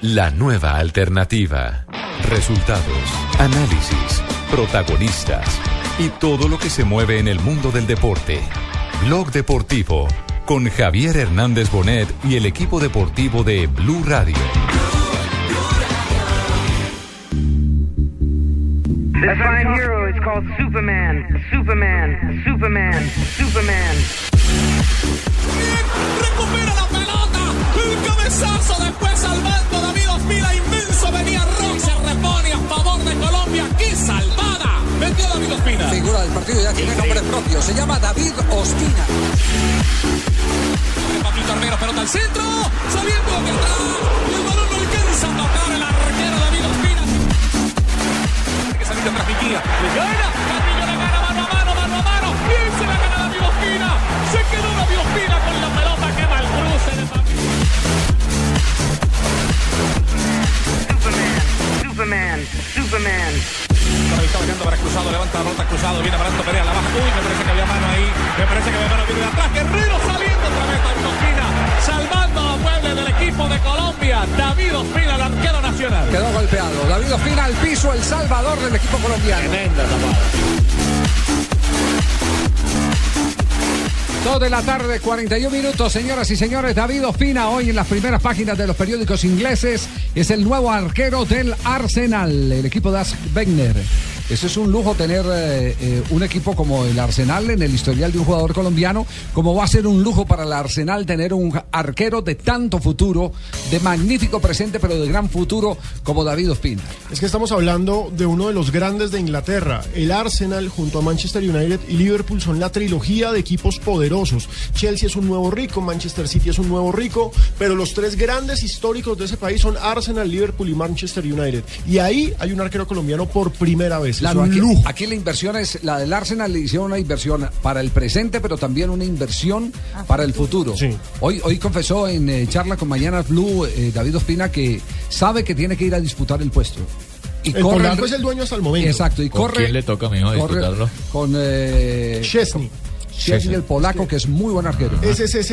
la nueva alternativa. Resultados, análisis, protagonistas y todo lo que se mueve en el mundo del deporte. Blog Deportivo con Javier Hernández Bonet y el equipo deportivo de Blue Radio. This fine hero is called Superman, Superman, Superman, Superman. recupera la pelota, el cabezazo después salvando Inmenso venía Rock, se repone a favor de Colombia, qué salvada, metió David Ospina. Figura del partido ya tiene nombre propio, se llama David Ospina. Pablito Armero, pelota al centro, saliendo de atrás, y el balón no alcanza a tocar el arquero David Ospina. Tiene que salir de atrás Miquía, le gana, Ahí está bailando para cruzado, levanta la pelota cruzado, viene parando Perea, la baja. Uy, me parece que había mano ahí. Me parece que había mano viene de atrás. Guerrero saliendo otra vez David Ospina, salvando a muebles del equipo de Colombia. David Ospina, el arquero nacional. Quedó golpeado. David Ospina al piso, el salvador del equipo colombiano. Tremenda tapada. Dos de la tarde, 41 minutos, señoras y señores. David Ospina, hoy en las primeras páginas de los periódicos ingleses, es el nuevo arquero del Arsenal, el equipo de Ask Wenger. Eso es un lujo tener eh, eh, un equipo como el Arsenal en el historial de un jugador colombiano, como va a ser un lujo para el Arsenal tener un arquero de tanto futuro, de magnífico presente, pero de gran futuro como David Ospina. Es que estamos hablando de uno de los grandes de Inglaterra. El Arsenal junto a Manchester United y Liverpool son la trilogía de equipos poderosos. Chelsea es un nuevo rico, Manchester City es un nuevo rico, pero los tres grandes históricos de ese país son Arsenal, Liverpool y Manchester United. Y ahí hay un arquero colombiano por primera vez. La- Es un aquí, la inversión es, la del Arsenal le hicieron una inversión para el presente, pero también una inversión para el futuro. Sí. Hoy, hoy confesó en eh, charla con Mañanas Blue eh, David Ospina que sabe que tiene que ir a disputar el puesto. Y El polaco es el dueño hasta el momento. Exacto, y ¿Con corre. quién le toca, corre disputarlo? Con eh, Chesney. Chesney, el polaco, que es muy buen arquero. SSZ,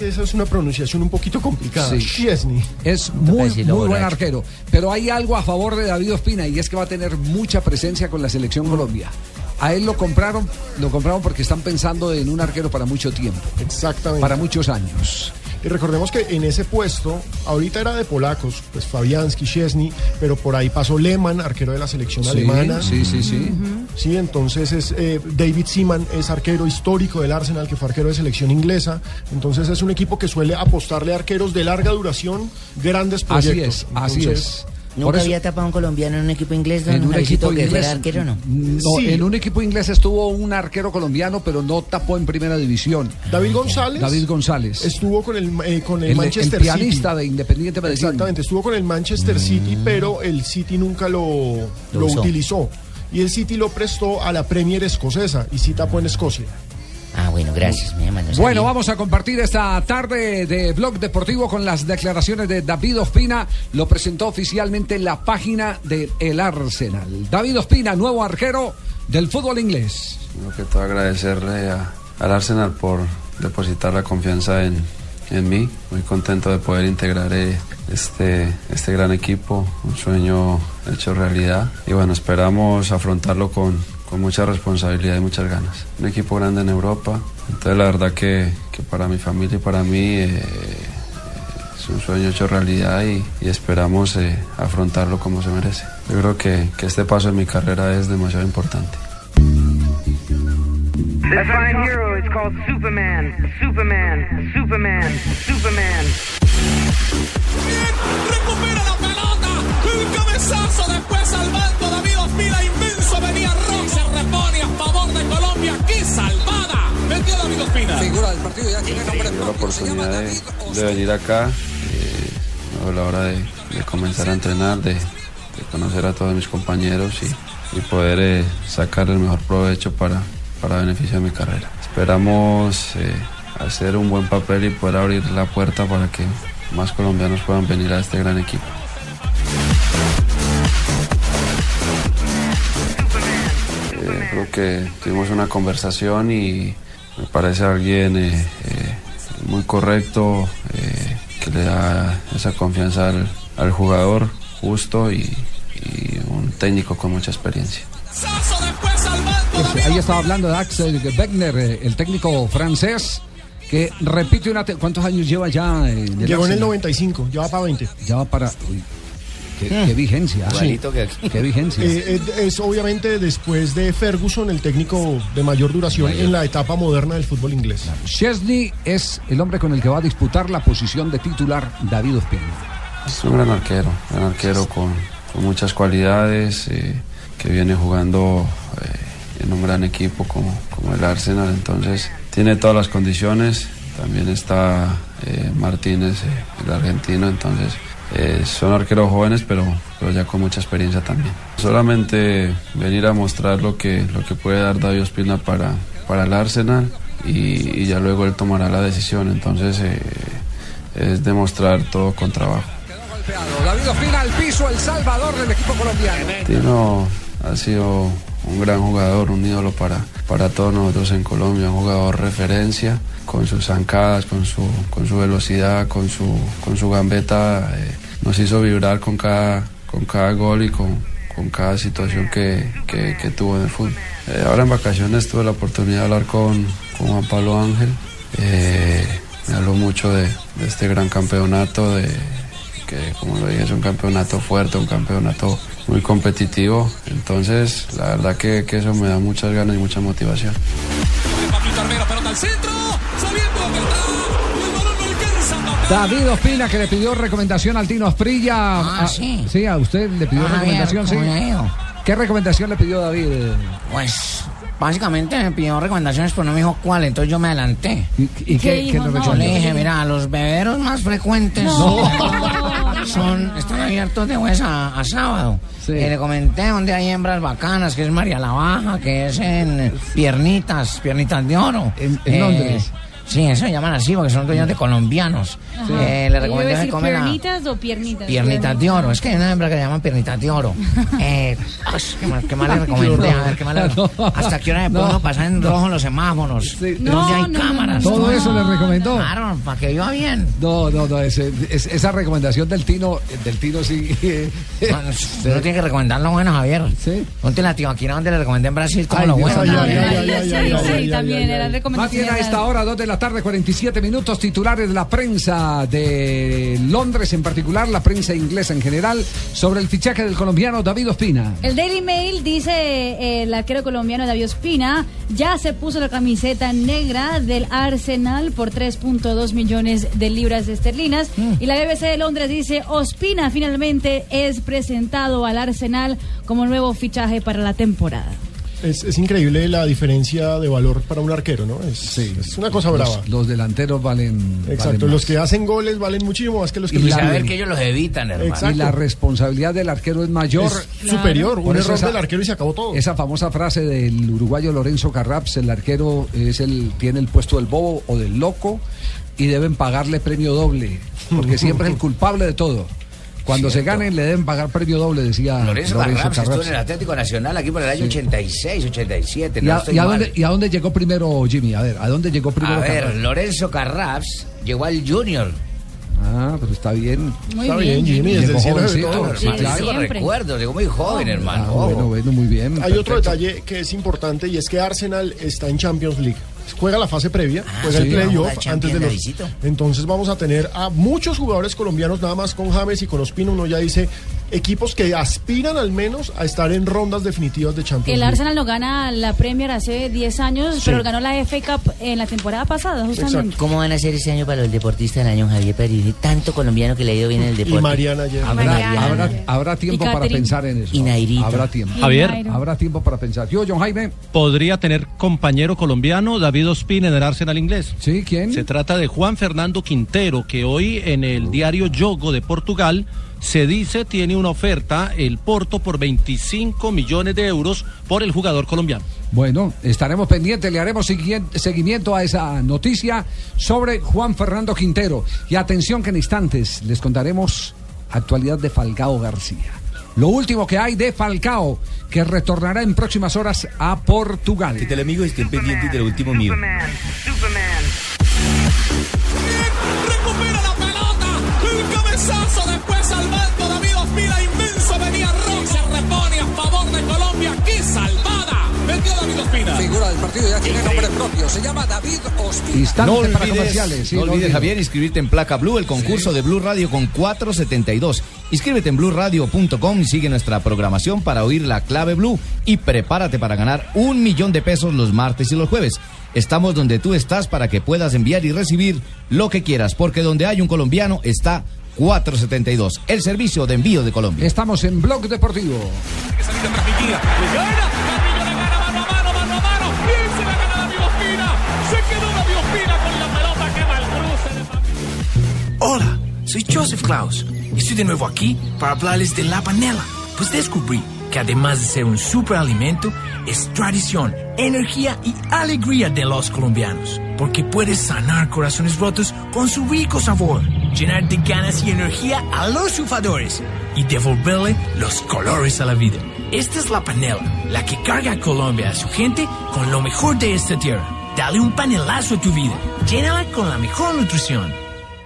esa es una pronunciación un poquito complicada. Sí. Chesney. Es muy, muy buen arquero. Pero hay algo a favor de David Ospina y es que va a tener mucha presencia con la selección Colombia. A él lo compraron, lo compraron porque están pensando en un arquero para mucho tiempo, Exactamente. para muchos años. Y recordemos que en ese puesto, ahorita era de polacos, pues Fabianski, Chesney, pero por ahí pasó Lehmann, arquero de la selección Sí, alemana. sí, sí, sí. Sí, entonces es eh, David Seaman es arquero histórico del Arsenal, que fue arquero de selección inglesa. Entonces es un equipo que suele apostarle a arqueros de larga duración, grandes Así proyectos. es, así es. ¿Nunca Por eso- había tapado un colombiano en un equipo inglés, don en un equipo que inglés. fuera arquero no? No, Sí. en un equipo inglés estuvo un arquero colombiano, pero no tapó en primera división. David González. David González. Estuvo con el, eh, con el, el, el Manchester pianista City. de Independiente Medellín. Exactamente, estuvo con el Manchester City, pero el City nunca lo, utilizó. Y el City lo prestó a la Premier escocesa y sí tapó en Escocia. Ah, bueno, gracias, mi hermano. Bueno, sabía. vamos a compartir esta tarde de Blog Deportivo con las declaraciones de David Ospina. Lo presentó oficialmente en la página de El Arsenal. David Ospina, nuevo arquero del fútbol inglés. Primero que todo agradecerle a- al Arsenal por depositar la confianza en, en mí. Muy contento de poder integrar eh, este, este gran equipo, un sueño hecho realidad. Y bueno, esperamos afrontarlo con, con mucha responsabilidad y muchas ganas. Un equipo grande en Europa. Entonces la verdad que, que para mi familia y para mí eh, es un sueño hecho realidad y, esperamos eh, afrontarlo como se merece. Yo creo que, que este paso en mi carrera es demasiado importante. This fine hero is called Superman, Superman, Superman, Superman. Bien, recupera la pelota, el cabezazo después salvando David Ospina, inmenso venía Rock, se repone a favor de Colombia, qué salvada, metió David Ospina. Figura del partido ya tiene nombre la propio. Llama oportunidad de, de venir acá, eh, a la hora de, de comenzar a entrenar, de, de conocer a todos mis compañeros y, y poder eh, sacar el mejor provecho para, para beneficio de mi carrera. Esperamos eh, hacer un buen papel y poder abrir la puerta para que más colombianos puedan venir a este gran equipo. Eh, creo que tuvimos una conversación y me parece alguien eh, eh, muy correcto, eh, que le da esa confianza al, al jugador justo y, y un técnico con mucha experiencia. Ahí estaba hablando de Axel Wegner, eh, el técnico francés, que repite una... ¿Cuántos años lleva ya? eh, del Llegó en el Arsenal? 95, ya va para 20. Ya va para... uy, qué, qué vigencia. Igualito que aquí. Qué vigencia. Eh, es, es obviamente después de Ferguson el técnico de mayor duración en la etapa moderna del fútbol inglés. Chesney es el hombre con el que va a disputar la posición de titular David Ospina. Es un gran arquero, gran arquero con, con muchas cualidades, eh, que viene jugando eh, en un gran equipo como, como el Arsenal, entonces tiene todas las condiciones. También está eh, Martínez, eh, el argentino, entonces eh, son arqueros jóvenes, pero, pero ya con mucha experiencia también. Solamente venir a mostrar lo que, lo que puede dar David Ospina para, para el Arsenal y, y ya luego él tomará la decisión, entonces es demostrar todo con trabajo. David Ospina al piso, el salvador del equipo colombiano. Tino ha sido un gran jugador, un ídolo para, para todos nosotros en Colombia, un jugador referencia con sus zancadas, con su, con su velocidad, con su, con su gambeta. eh, nos hizo vibrar con cada, con cada gol y con, con cada situación que, que- tuvo en el fútbol. Eh, ahora en vacaciones tuve la oportunidad de hablar con, con Juan Pablo Ángel. Eh, me habló mucho de, de este gran campeonato, de, que como lo dije es un campeonato fuerte, un campeonato muy competitivo, entonces la verdad que, que eso me da muchas ganas y mucha motivación. Pablito Armero, pelota al centro. Sabiendo que atrás. El balón no alcanza a tocar. David Ospina que le pidió recomendación al Tino Asprilla. Ah, A- sí. Sí, a usted le pidió Ah, recomendación, sí. ¿Qué recomendación le pidió David? Pues básicamente me pidió recomendaciones, pero no me dijo cuál, entonces yo me adelanté. ¿Y, y ¿Qué qué, dijo? qué le No, Yo recomendó? le dije, mira, los bebederos más frecuentes son, están abiertos de jueves a, a sábado. Sí. Eh, le comenté donde hay hembras bacanas, que es María la Baja, que es en Piernitas, Piernitas de Oro. En- en Londres. Sí, eso se llaman así porque son dueños de colombianos. Eh, le ¿Yo recomendé iba a que decir come la- piernitas o piernitas? Piernitas de oro, es que hay una hembra que le llaman piernitas de oro. Eh, ay, ¿qué, más, qué más le recomendé? A ver, ¿qué más le No. ¿Hasta qué hora me puedo No. pasar en rojo los semáforos? Sí. ¿Dónde No, hay no, no, cámaras? no, Todo eso le recomendó. Claro, para que viva bien. No, no, no, ese- es- esa recomendación del Tino, del Tino sí. Bueno, Usted no tiene que recomendar lo bueno, Javier. Sí. Ponte la tibaquira donde le recomendé en Brasil como Ay, lo bueno. sí, también era recomendación. Más bien a esta hora, 2 de la tarde, 47 minutos, titulares de la prensa de Londres, en particular la prensa inglesa en general, sobre el fichaje del colombiano David Ospina. El Daily Mail dice eh, el arquero colombiano David Ospina ya se puso la camiseta negra del Arsenal por 3.2 millones de libras esterlinas y la BBC de Londres dice Ospina finalmente es presentado al Arsenal como nuevo fichaje para la temporada. Es, es increíble la diferencia de valor para un arquero, ¿no? Es, es una cosa brava. Los, los delanteros valen. Exacto, valen los que hacen goles valen muchísimo más que los que Y saber que ellos los evitan, hermano. Exacto. Y la responsabilidad del arquero es mayor. Es superior, un Por eso error esa- del arquero y se acabó todo. Esa famosa frase del uruguayo Lorenzo Carraps, el arquero es el tiene el puesto del bobo o del loco y deben pagarle premio doble, porque siempre es el culpable de todo. Cuando se ganen le deben pagar premio doble, decía Lorenzo Lorenzo Carraps estuvo en el Atlético Nacional aquí por el año 86, 87. ¿Y no a, estoy y a dónde, ¿Y a dónde llegó primero Jimmy? A ver, ¿a dónde llegó primero A ver, Carraps? Lorenzo Carraps llegó al Junior. Ah, pero está bien. Muy Está bien, bien, Jimmy, Llegó el cielo de jovencito. Hermano, Sí, siempre. recuerdos, llegó muy joven, hermano. Ah, ojo. bueno, bueno, muy bien. Hay otro detalle que es importante y es que Arsenal está en Champions League. Juega la fase previa, juega sí, el playoff antes de los. Entonces vamos a tener a muchos jugadores colombianos, nada más con James y con Ospina. Uno ya dice equipos que aspiran al menos a estar en rondas definitivas de Champions El. Arsenal no gana la Premier hace 10 años, pero ganó la FA Cup en la temporada pasada, justamente. ¿Cómo van a ser este año para los deportistas del año, Javier Pérez? Tanto colombiano que le ha ido bien en el Y deporte. Mariana ayer. Habrá, Mariana. habrá- habrá tiempo Y para pensar en eso. Y Nairito. Habrá tiempo. Y Javier. Habrá tiempo para pensar. Yo, John Jaime. podría tener compañero colombiano David Ospina en el Arsenal inglés. ¿Sí? ¿Quién? Se trata de Juan Fernando Quintero, que hoy en el diario Yogo de Portugal se dice tiene una oferta el Porto por 25 millones de euros por el jugador colombiano. Bueno, estaremos pendientes, le haremos seguimiento a esa noticia sobre Juan Fernando Quintero. Y atención que en instantes les contaremos actualidad de Falcao García. Lo último que hay de Falcao, que retornará en próximas horas a Portugal. Que tal amigos estén pendientes de lo último mío. Superman, Superman. Bien, recupera la pelota. El cabezazo después al Ospina. Figura del partido, ya tiene nombre propio. Se llama David Ospina. Instante no olvides, para comerciales. No olvides, Javier, inscribirte en Placa Blue, el concurso de Blue Radio con 472. Inscríbete en bluradio.com y sigue nuestra programación para oír la clave Blue y prepárate para ganar un millón de pesos los martes y los jueves. Estamos donde tú estás para que puedas enviar y recibir lo que quieras, porque donde hay un colombiano está 472, el servicio de envío de Colombia. Estamos en Blog Deportivo. Que soy Joseph Klaus. Estoy de nuevo aquí para hablarles de la panela. Pues descubrí que además de ser un superalimento, es tradición, energía y alegría de los colombianos. Porque puedes sanar corazones rotos con su rico sabor, llenar de ganas y energía a los sufadores y devolverle los colores a la vida. Esta es la panela, la que carga a Colombia a su gente con lo mejor de esta tierra. Dale un panelazo a tu vida. Llénala con la mejor nutrición.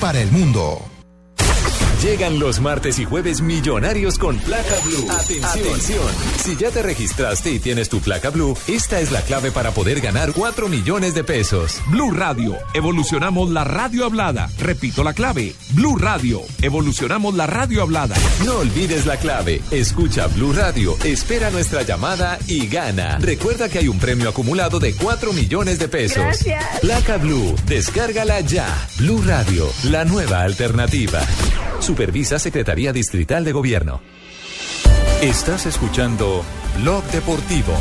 para el mundo. Llegan los martes y jueves millonarios con placa blue. Atención. Si ya te registraste y tienes tu placa blue, esta es la clave para poder ganar 4 millones de pesos. Blue Radio, evolucionamos la radio hablada. Repito la clave, Blue Radio, evolucionamos la radio hablada. No olvides la clave. Escucha Blue Radio, espera nuestra llamada y gana. Recuerda que hay un premio acumulado de 4 millones de pesos. Gracias. Placa Blue, descárgala ya. Blue Radio, la nueva alternativa. Supervisa Secretaría Distrital de Gobierno. Estás escuchando Blog Deportivo.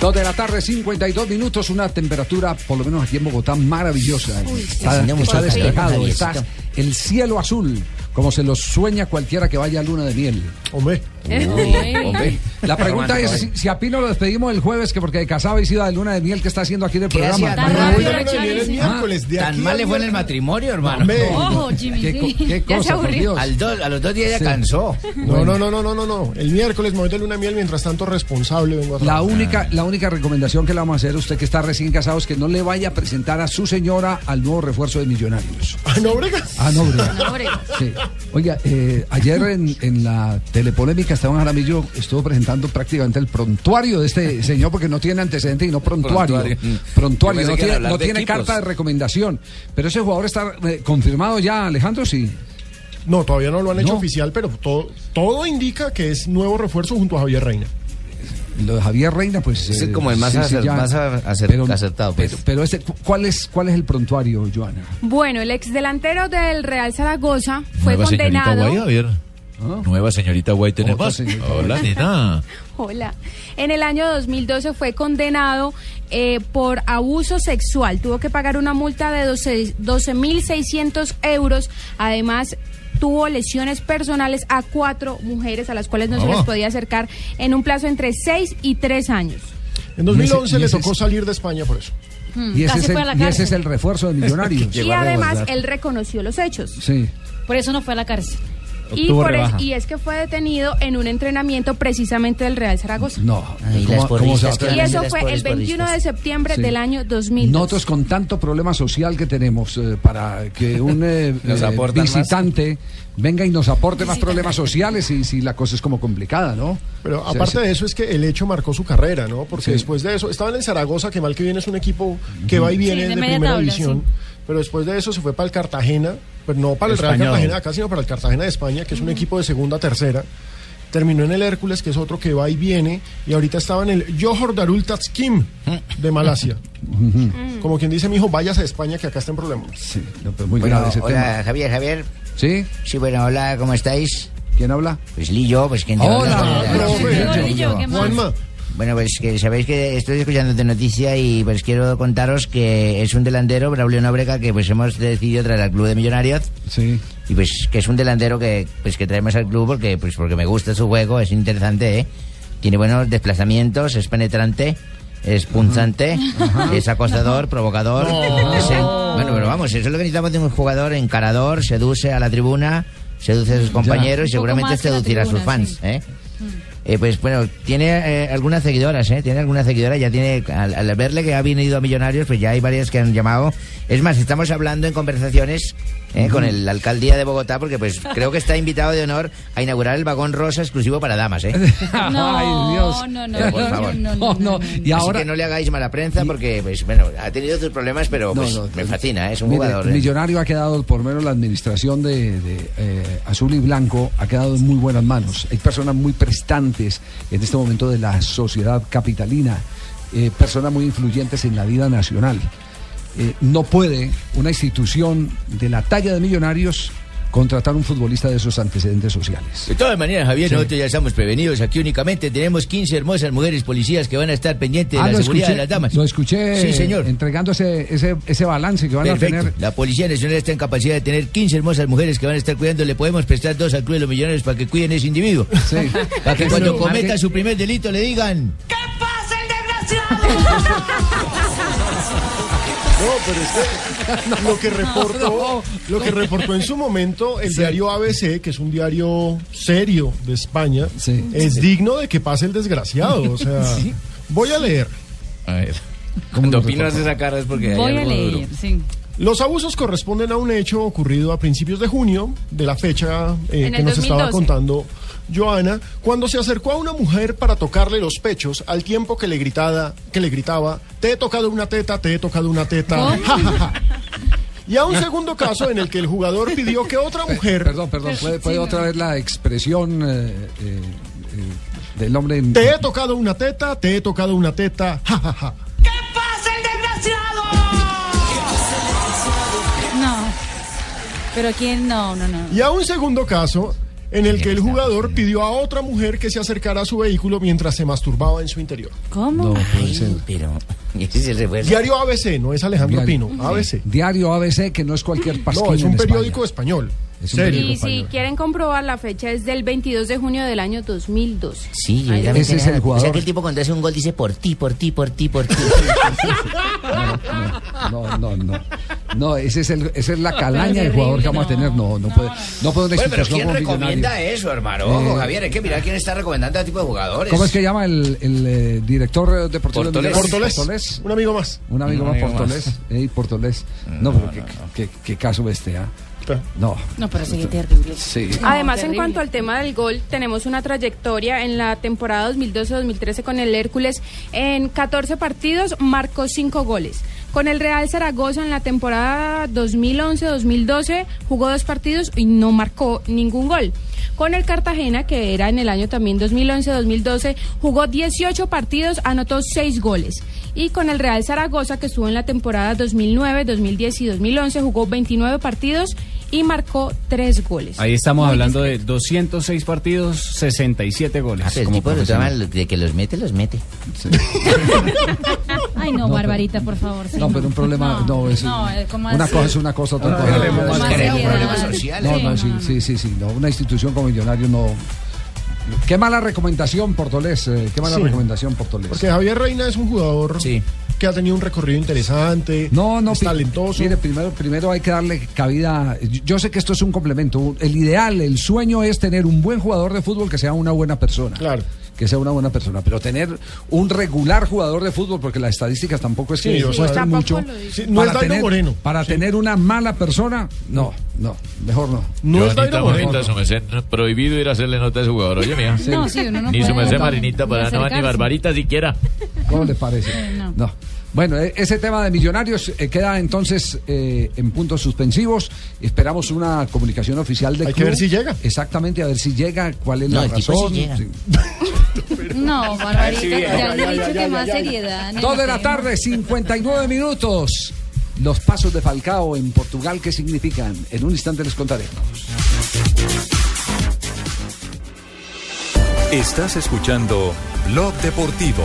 Dos de la tarde, 52 minutos, una temperatura, por lo menos aquí en Bogotá, maravillosa. Uy, sí. está está despejado, está el cielo azul, como se lo sueña cualquiera que vaya a luna de miel. Hombre. La pregunta es si, si a Pino lo despedimos el jueves, que porque de casado y ido de luna de miel, ¿qué está haciendo aquí en el ¿Qué programa? Tan No, no, no, Tan mal al le fue en el matrimonio, hermano. Hombre. Ojo, Jimmy, ¿Qué, sí. Ya cosa, por aburrió. Dios? Al dos- a los dos días ya Sí. cansó. No, no, no, no, no, no, no. El miércoles me voy de luna de miel mientras tanto responsable vengo a La única, la única recomendación que le vamos a hacer a usted que está recién casado es que no le vaya a presentar a su señora al nuevo refuerzo de Millonarios. Ah, no, brega. Ah, no, brega. No, brega. Sí. Oiga, eh, ayer en, en la telepolémica Esteban Jaramillo estuvo presentando prácticamente el prontuario de este señor porque no tiene antecedente y no prontuario. Prontuario. Prontuario, Yo pensé no tiene, no de carta de recomendación. Pero ese jugador está eh, confirmado ya, Alejandro, sí. No, todavía no lo han hecho No. oficial, pero todo, todo indica que es nuevo refuerzo junto a Javier Reina. Lo de Javier Reina, pues. Es como el más acer- más acer- acertado, pues. Pero, pero este, ¿cuál es, ¿cuál es el prontuario, Joana? Bueno, el exdelantero del Real Zaragoza fue Nueva condenado. Nueva señorita Guay tenemos. Otra señorita Hola, nena. Hola. En el año 2012 fue condenado eh, por abuso sexual. Tuvo que pagar una multa de 12 12.600 euros. Además, tuvo lesiones personales a cuatro mujeres a las cuales no se Ah. les podía acercar en un plazo entre 6 y 3 años. En 2011 Y ese- le tocó es- salir de España por eso. Y ese, Casi es fue el, a la y ese es el refuerzo de Millonarios. y además, él reconoció los hechos. Sí. Por eso no fue a la cárcel. Y, por y es que fue detenido en un entrenamiento precisamente del Real Zaragoza. No. Y eso fue el 21 de septiembre Sí. del año 2000. Nosotros con tanto problema social que tenemos eh, para que un eh, eh, más. visitante venga y nos aporte más problemas sociales y si la cosa es como complicada, ¿no? Pero aparte de eso es que el hecho marcó su carrera, ¿no? Porque Sí. después de eso, estaban en Zaragoza, que mal que viene es un equipo que va y viene Sí, de primera tabla, división. Pero después de eso se fue para el Cartagena, pero no para el Real. Cartagena de acá, sino para el Cartagena de España, que es un equipo de segunda tercera. Terminó en el Hércules, que es otro que va y viene, y ahorita estaba en el Johor Darul Tatskim de Malasia. Como quien dice, mi hijo, váyase de España, que acá está en problemas. Sí, no, pero muy Bueno, grave ese hola, tema. Javier, Javier. ¿Sí? Sí, bueno, hola, ¿cómo estáis? ¿Quién habla? Pues Lillo, pues ¿quién te Hola, habla? profe. Lillo. Lillo, ¿qué más? Juanma, Bueno, pues que sabéis que estoy escuchando de noticia y pues quiero contaros que es un delantero, Braulio Nóbrega, que pues hemos decidido traer al club de Millonarios Sí. y pues que es un delantero que pues que traemos al club porque pues porque me gusta su juego, es interesante, ¿eh? Tiene buenos desplazamientos, es penetrante es punzante, es acosador, provocador. Es el- bueno, pero vamos, eso es lo que necesitamos de un jugador encarador, seduce a la tribuna, seduce a sus compañeros y seguramente seducirá a sus fans. sí. ¿eh? Eh, pues bueno, tiene eh, algunas seguidoras, ¿eh? Tiene algunas seguidoras, ya tiene, al, al verle que ha venido a Millonarios, pues ya hay varias que han llamado. Es más, estamos hablando en conversaciones eh, con el alcaldía de Bogotá, porque pues creo que está invitado de honor a inaugurar el vagón rosa exclusivo para damas, ¿eh? No, Ay, Dios. no, no, Pero, por favor. no, no, no, no. Y ahora Así que no le hagáis mala prensa porque, pues bueno, ha tenido sus problemas, pero pues, no, me fascina, ¿eh? es un Mire, jugador. ¿eh? Millonario ha quedado, por menos la administración de, de, eh, Azul y Blanco, ha quedado en muy buenas manos. Hay personas muy prestantes en este momento de la sociedad capitalina, eh, personas muy influyentes en la vida nacional. Eh, no puede una institución de la talla de Millonarios contratar un futbolista de esos antecedentes sociales. De todas maneras, Javier, Sí. nosotros ya estamos prevenidos. Aquí únicamente tenemos 15 hermosas mujeres policías que van a estar pendientes de Ah, la seguridad escuché, de las damas. lo escuché Sí, señor. entregando ese, ese, ese balance que van Perfecto. a tener. La Policía Nacional está en capacidad de tener 15 hermosas mujeres que van a estar cuidando. Le podemos prestar dos al Club de los Millonarios para que cuiden ese individuo. Sí. Para que cuando ¿a cometa su primer delito le digan... No, pero es que lo que reportó, lo que reportó en su momento el diario ABC, que es un diario serio de España, es digno de que pase el desgraciado. O sea, voy a leer. A ver. Cuando opinas esa cara es porque hay Voy a duro. leer, sí. Los abusos corresponden a un hecho ocurrido a principios de junio, de la fecha eh, En que nos estaba 2012. contando Joana, cuando se acercó a una mujer para tocarle los pechos al tiempo que le, gritada, que le gritaba, te he tocado una teta, te he tocado una teta. ¿Cómo? ja, ja, ja". Y a un segundo caso en el que el jugador pidió que otra mujer... Perdón, perdón, ¿puede, puede otra vez la expresión eh, eh, eh, del hombre? en- Te he tocado una teta, te he tocado una teta. Ja, ja, ja. No. Pero quién, no, no, no. Y a un segundo caso en el que el jugador pidió a otra mujer que se acercara a su vehículo mientras se masturbaba en su interior. ¿Cómo? puede ser. Pero, ¿y ese es el? Diario ABC, no es Alejandro Diario. Pino, ABC. Diario ABC, que no es cualquier pasquín No, es un en periódico España. español. Es un Y si quieren comprobar la fecha es del 22 de junio del año 2012. Sí, yo también Ese es el O jugador. sea que el tipo cuando hace un gol dice por ti, por ti, por ti, por ti. No, no, no. No, ese es el, esa es la calaña del jugador que vamos a tener. No, no puede, no puede una Bueno, pero ¿quién recomienda Millonario. eso, hermano? Ojo, Eh, Javier, hay que mirar quién está recomendando a tipo de jugadores. ¿Cómo es que llama el, el, eh, director de Portolés. Millonarios? Portolés. Un amigo más. Un amigo Un más, amigo Portolés. Ey, Portolés. No, pero qué, qué- qué caso este, ¿ah? No. No, pero sí, terrible. Sí. Además, en cuanto al tema del gol, tenemos una trayectoria en la temporada 2012-2013 con el Hércules. En 14 partidos marcó 5 goles. Con el Real Zaragoza en la temporada 2011-2012 jugó dos partidos y no marcó ningún gol. Con el Cartagena, que era en el año también 2011-2012, jugó 18 partidos, anotó 6 goles. Y con el Real Zaragoza, que estuvo en la temporada 2009, 2010 y 2011, jugó 29 partidos y marcó 3 goles. Ahí estamos Muy hablando de discreto. 206 partidos, 67 goles. Ah, pero el como tipo de, de que los mete, los mete. Ay, no, No, Barbarita, por favor. sí, No, pero un problema, no, es No, eh, ¿cómo una así? cosa es una cosa, otra cosa. hablemos es más otra. seriedad. Un problema social. No, no, sí, sí, sí, sí, no, una institución como Millonario no. Qué mala recomendación, Portolés, eh, qué mala Sí. recomendación, Portolés. Porque Javier Reina es un jugador Sí. Que ha tenido un recorrido interesante, No, no, es talentoso. Mire, primero, primero hay que darle cabida. Yo sé que esto es un complemento. El ideal, el sueño es tener un buen jugador de fútbol que sea una buena persona. Claro. Que sea una buena persona. Pero tener un regular jugador de fútbol, porque las estadísticas tampoco es que Sí, mucho. Sí, no es para Dairo tener, Moreno. Para tener una mala persona, no, no, mejor no. No es Dairo Moreno. Bonita, su merced, prohibido ir a hacerle nota a ese jugador, oye, mía. No, no Ni su merced Marinita ni para no, ni. Barbarita siquiera. ¿Cómo le parece? no. No. Bueno, e- ese tema de millonarios eh, queda entonces eh, en puntos suspensivos. Esperamos una comunicación oficial de Hay que ver si llega. Exactamente, a ver si llega, cuál es No, la el tipo razón. sí llega. Sí. No, Barbarita, ya, ya dicho ya, que ya, más seriedad. Dos de la tarde, 59 minutos. Los pasos de Falcao en Portugal, ¿qué significan? En un instante les contaremos. Estás escuchando Blog Deportivo.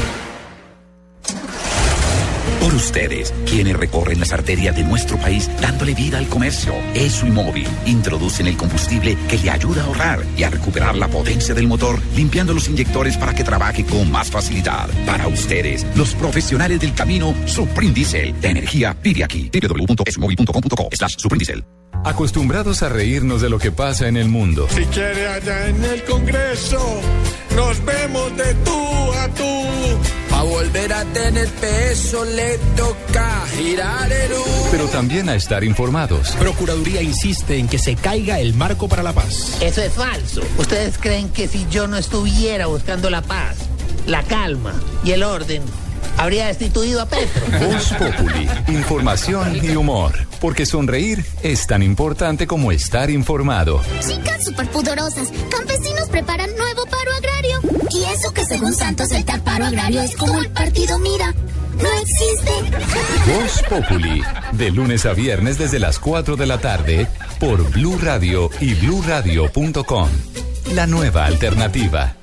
Por ustedes, quienes recorren las arterias de nuestro país dándole vida al comercio. ESO y Móvil introducen el combustible que le ayuda a ahorrar y a recuperar la potencia del motor, limpiando los inyectores para que trabaje con más facilidad. Para ustedes, los profesionales del camino, Diesel. De energía, vive aquí. www.esomóvil.com.co slash Diesel. Acostumbrados a reírnos de lo que pasa en el mundo. Si quiere allá en el Congreso, nos vemos de tú a tú. Pa' volver a tener peso le toca girar el U. Pero también a estar informados. Procuraduría insiste en que se caiga el marco para la paz. Eso es falso. ¿Ustedes creen que si yo no estuviera buscando la paz, la calma y el orden, habría destituido a Petro? Voz Populi, información y humor. Porque sonreír es tan importante como estar informado. Chicas superpudorosas, campesinos preparan nuevo paro agrario. Y eso que según Santos el tal paro agrario es como el partido Mira. No existe. Voz Populi, de lunes a viernes desde las 4 de la tarde por Blue Radio y bluradio.com. La nueva alternativa.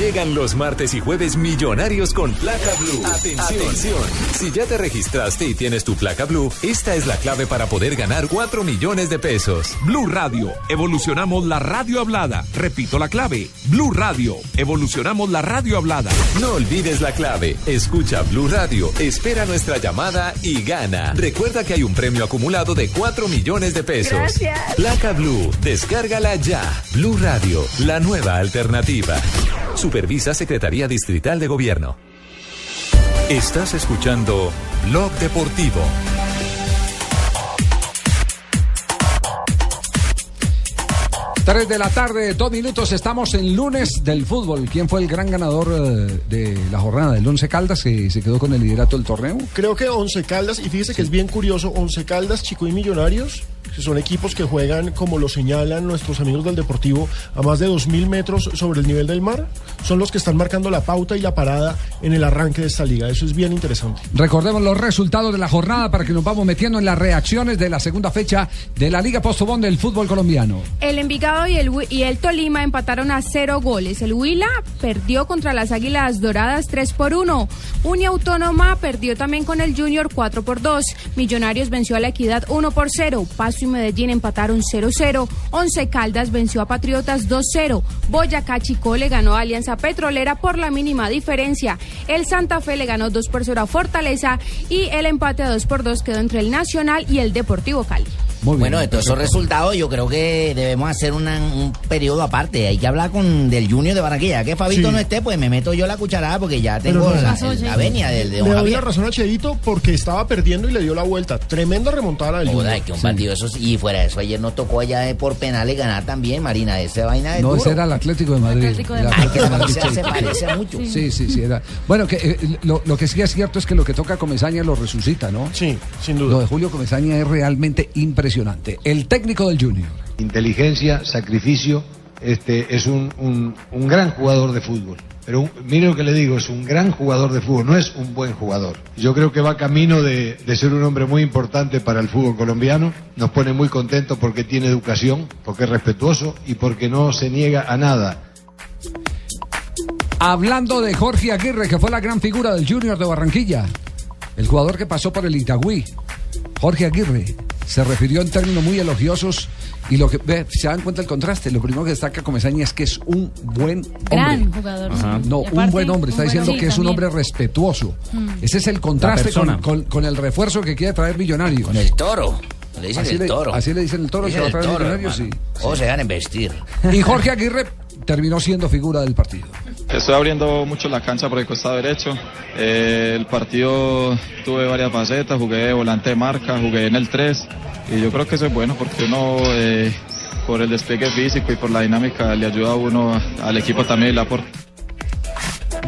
Llegan los martes y jueves millonarios con placa blue. Atención. Si ya te registraste y tienes tu placa blue, esta es la clave para poder ganar 4 millones de pesos. Blue Radio, evolucionamos la radio hablada. Repito la clave. Blue Radio, evolucionamos la radio hablada. No olvides la clave. Escucha Blue Radio, espera nuestra llamada y gana. Recuerda que hay un premio acumulado de 4 millones de pesos. Gracias. Placa Blue, descárgala ya. Blue Radio, la nueva alternativa. Supervisa Secretaría Distrital de Gobierno. Estás escuchando Blog Deportivo. Tres de la tarde, dos minutos, estamos en lunes del fútbol. ¿Quién fue el gran ganador eh, de la jornada? ¿El Once Caldas que se quedó con el liderato del torneo? Creo que Once Caldas, y fíjese que es bien curioso, Once Caldas, Chico y Millonarios, son equipos que juegan, como lo señalan nuestros amigos del Deportivo, a más de 2.000 metros sobre el nivel del mar, son los que están marcando la pauta y la parada en el arranque de esta liga. Eso es bien interesante. Recordemos los resultados de la jornada para que nos vamos metiendo en las reacciones de la segunda fecha de la Liga Postobón del fútbol colombiano. El Envigado y el, y el Tolima empataron a cero goles. El Huila perdió contra las Águilas Doradas 3 por 1. Unia Autónoma perdió también con el Junior 4 por 2. Millonarios venció a la Equidad 1 por 0. Paso y Medellín empataron 0-0. Once Caldas venció a Patriotas 2-0. Boyacá Chico le ganó a Alianza Petrolera por la mínima diferencia. El Santa Fe le ganó 2 por 0 a Fortaleza y el empate a 2 por 2 quedó entre el Nacional y el Deportivo Cali. Bueno, de todos esos resultados, yo creo que debemos hacer una- un periodo aparte. Hay que hablar con del Junior de Barranquilla. Que Fabito Sí. no esté, pues me meto yo la cucharada porque ya tengo no, la, pasó, la sí. venia del de Le don doy la razón a Cheito porque estaba perdiendo y le dio la vuelta. Tremenda remontada del Joda, Junior. que un partido de esos. Y fuera de eso, ayer nos tocó allá por penales ganar también, Marina. Esa vaina de No, duro. ese era el Atlético de Madrid. Atlético de El Madrid. Atlético de Ay, que Madrid, se- se Cheito. parece mucho. Sí, sí, sí. Era. Bueno, que, eh, lo, lo que sí es cierto es que lo que toca a Comesaña lo resucita, ¿no? Sí, sin duda. Lo de Julio Comesaña es realmente impresionante. El técnico del Junior. inteligencia, sacrificio, este, es un, un- un gran jugador de fútbol. Pero un- mire lo que le digo, es un gran jugador de fútbol, no es un buen jugador. Yo creo que va camino de, de ser un hombre muy importante para el fútbol colombiano. Nos pone muy contentos porque tiene educación, porque es respetuoso y porque no se niega a nada. Hablando de Jorge Aguirre, que fue la gran figura del Junior de Barranquilla, el jugador que pasó por el Itagüí, Jorge Aguirre, se refirió en términos muy elogiosos y lo que ve, se dan cuenta el contraste. Lo primero que destaca Comesaña es que es un buen hombre. Gran jugador. No, un buen hombre. Está buen diciendo que es un hombre respetuoso. Mm. Ese es el contraste con, persona. con- con el refuerzo que quiere traer Millonarios. Con el toro. Le dicen así el toro. Así le dicen el toro, Le que va a traer toro, Millonarios, sí. O se dan en vestir. Y Jorge Aguirre terminó siendo figura del partido. Estoy abriendo mucho la cancha por el costado derecho. Eh, el partido tuve varias facetas, jugué de volante de marca, jugué en el 3 y yo creo que eso es bueno porque uno eh, por el despliegue físico y por la dinámica le ayuda a uno al equipo también y le aporta.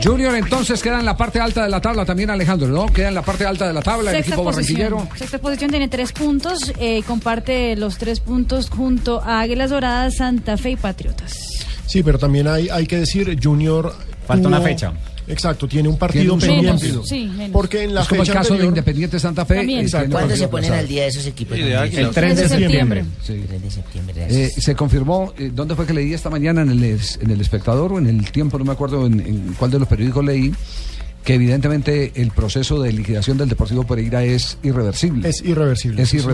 Junior entonces queda en la parte alta de la tabla también Alejandro, ¿no? Queda en la parte alta de la tabla el equipo posición. barranquillero. Sexta posición tiene tres puntos. eh, comparte los tres puntos junto a Águilas Doradas, Santa Fe y Patriotas. Sí, pero también hay, hay que decir, Junior. Falta una tuvo- fecha. Exacto, tiene un partido Tiene un solo pendiente. Sí, menos. Porque en la es como el fecha caso de Independiente Santa Fe. También. tiene ¿Cuándo se ponen al día esos equipos? Sí, de Águilas. El 3 de septiembre. Sí. 3 de septiembre. Eh, se confirmó, eh, ¿dónde fue que leí esta mañana? ¿En el, en el espectador o en el tiempo? No me acuerdo en, en cuál de los periódicos leí. Que evidentemente el proceso de liquidación del Deportivo Pereira es irreversible. Es irreversible. Es señor.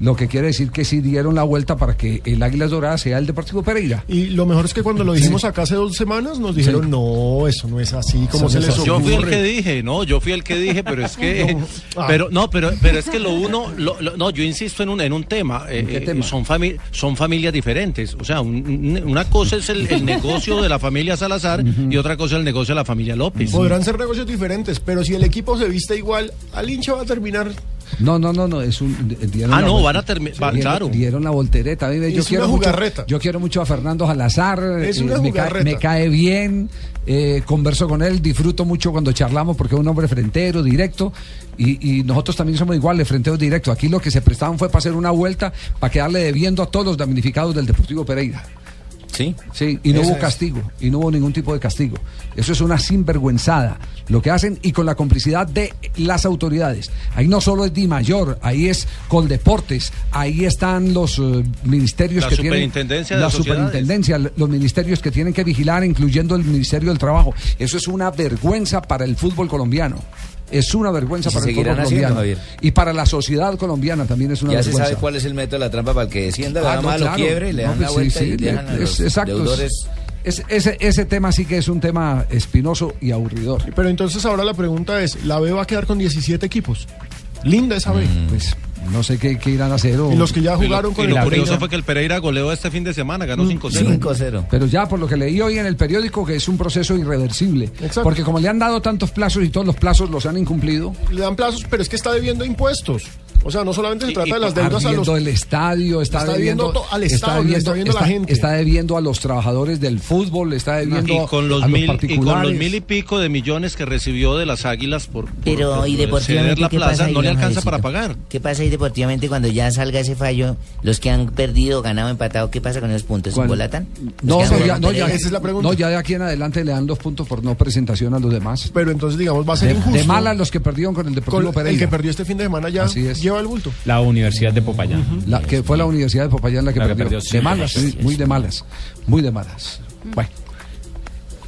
Lo que quiere decir que sí dieron la vuelta para que el Águilas Doradas sea el Deportivo Pereira. Y lo mejor es que cuando lo dijimos acá hace dos semanas nos dijeron, no, eso no es así, como se les es así. Yo fui el que ocurre. dije, no, yo fui el que dije, pero es que, No. Ah. pero no, pero, pero es que lo uno, lo- lo- no, yo insisto en un, en un tema, eh, qué eh, tema? son fami- son familias diferentes, o sea, un- un- una cosa es el, el negocio de la familia Salazar y otra cosa es el negocio de la familia López. Podrán ser negocios diferentes, pero si el equipo se viste igual, al hincha va a terminar. No, no, no, no, es un. dieron Ah, no, van a termi- va- dieron- claro. Dieron la voltereta. Yo Es quiero una mucho, jugarreta. yo quiero mucho a Fernando Salazar. Es eh, una me, cae, jugarreta. me cae bien. eh, converso con él, disfruto mucho cuando charlamos porque es un hombre frentero, directo. Y, y nosotros también somos iguales, frenteros directos. Aquí lo que se prestaban fue para hacer una vuelta, para quedarle debiendo a todos los damnificados del Deportivo Pereira. Sí. Sí, y no Esa hubo es. castigo, y no hubo ningún tipo de castigo. Eso es una sinvergüenzada lo que hacen y con la complicidad de las autoridades. Ahí no solo es Di Mayor, ahí es Coldeportes, ahí están los eh, ministerios La que tienen. superintendencia la superintendencia, los ministerios que tienen que vigilar, incluyendo el Ministerio del Trabajo. Eso es una vergüenza para el fútbol colombiano. Es una vergüenza para el fútbol haciendo, colombiano. Javier. Y para la sociedad colombiana también es una Ya se vergüenza. sabe cuál es el método de la trampa para el que descienda, le Ah, no, malo claro. quiebre, le No, dan pues la sí, vuelta sí, y dejan a es- los exacto, es- deudores. es- ese, ese tema sí que es un tema espinoso y aburridor. Pero entonces ahora la pregunta es, ¿la B va a quedar con 17 equipos? Linda esa B. Pues no sé qué, qué irán a hacer. o- Y los que ya Y lo, jugaron con y el lo curioso fue que el Pereira goleó este fin de semana, ganó 5-0. 5-0. Pero ya por lo que leí hoy en el periódico que es un proceso irreversible. Exacto. Porque como le han dado tantos plazos y todos los plazos los han incumplido, Le dan plazos, pero es que está debiendo impuestos. O sea, no solamente se trata y de las deudas a los... el estadio, está, Está debiendo, al Estado, está debiendo a la gente. está debiendo a los trabajadores del fútbol, está debiendo y con los a los mil y con particulares. los mil y pico de millones que recibió de las Águilas por, por- Pero, por ¿y ceder deportivamente la plaza no le alcanza para pagar. ¿Qué pasa ahí deportivamente cuando ya salga ese fallo? Los que han perdido, ganado, empatado, ¿qué pasa con esos puntos? ¿Se ¿Cuál? embolatan? No, no, ya, no, con ya. Esa es la pregunta. no, ya de aquí en adelante le dan dos puntos por no presentación a los demás. Pero entonces, digamos, va a ser De, injusto. de malas los que perdieron con el Con Deportivo el Pereira. que perdió este fin de semana ya Así es. Lleva el bulto. La Universidad de Popayán. La, que fue la Universidad de Popayán la que La que perdió. de malas, sí, muy de malas. Muy de malas. Bueno.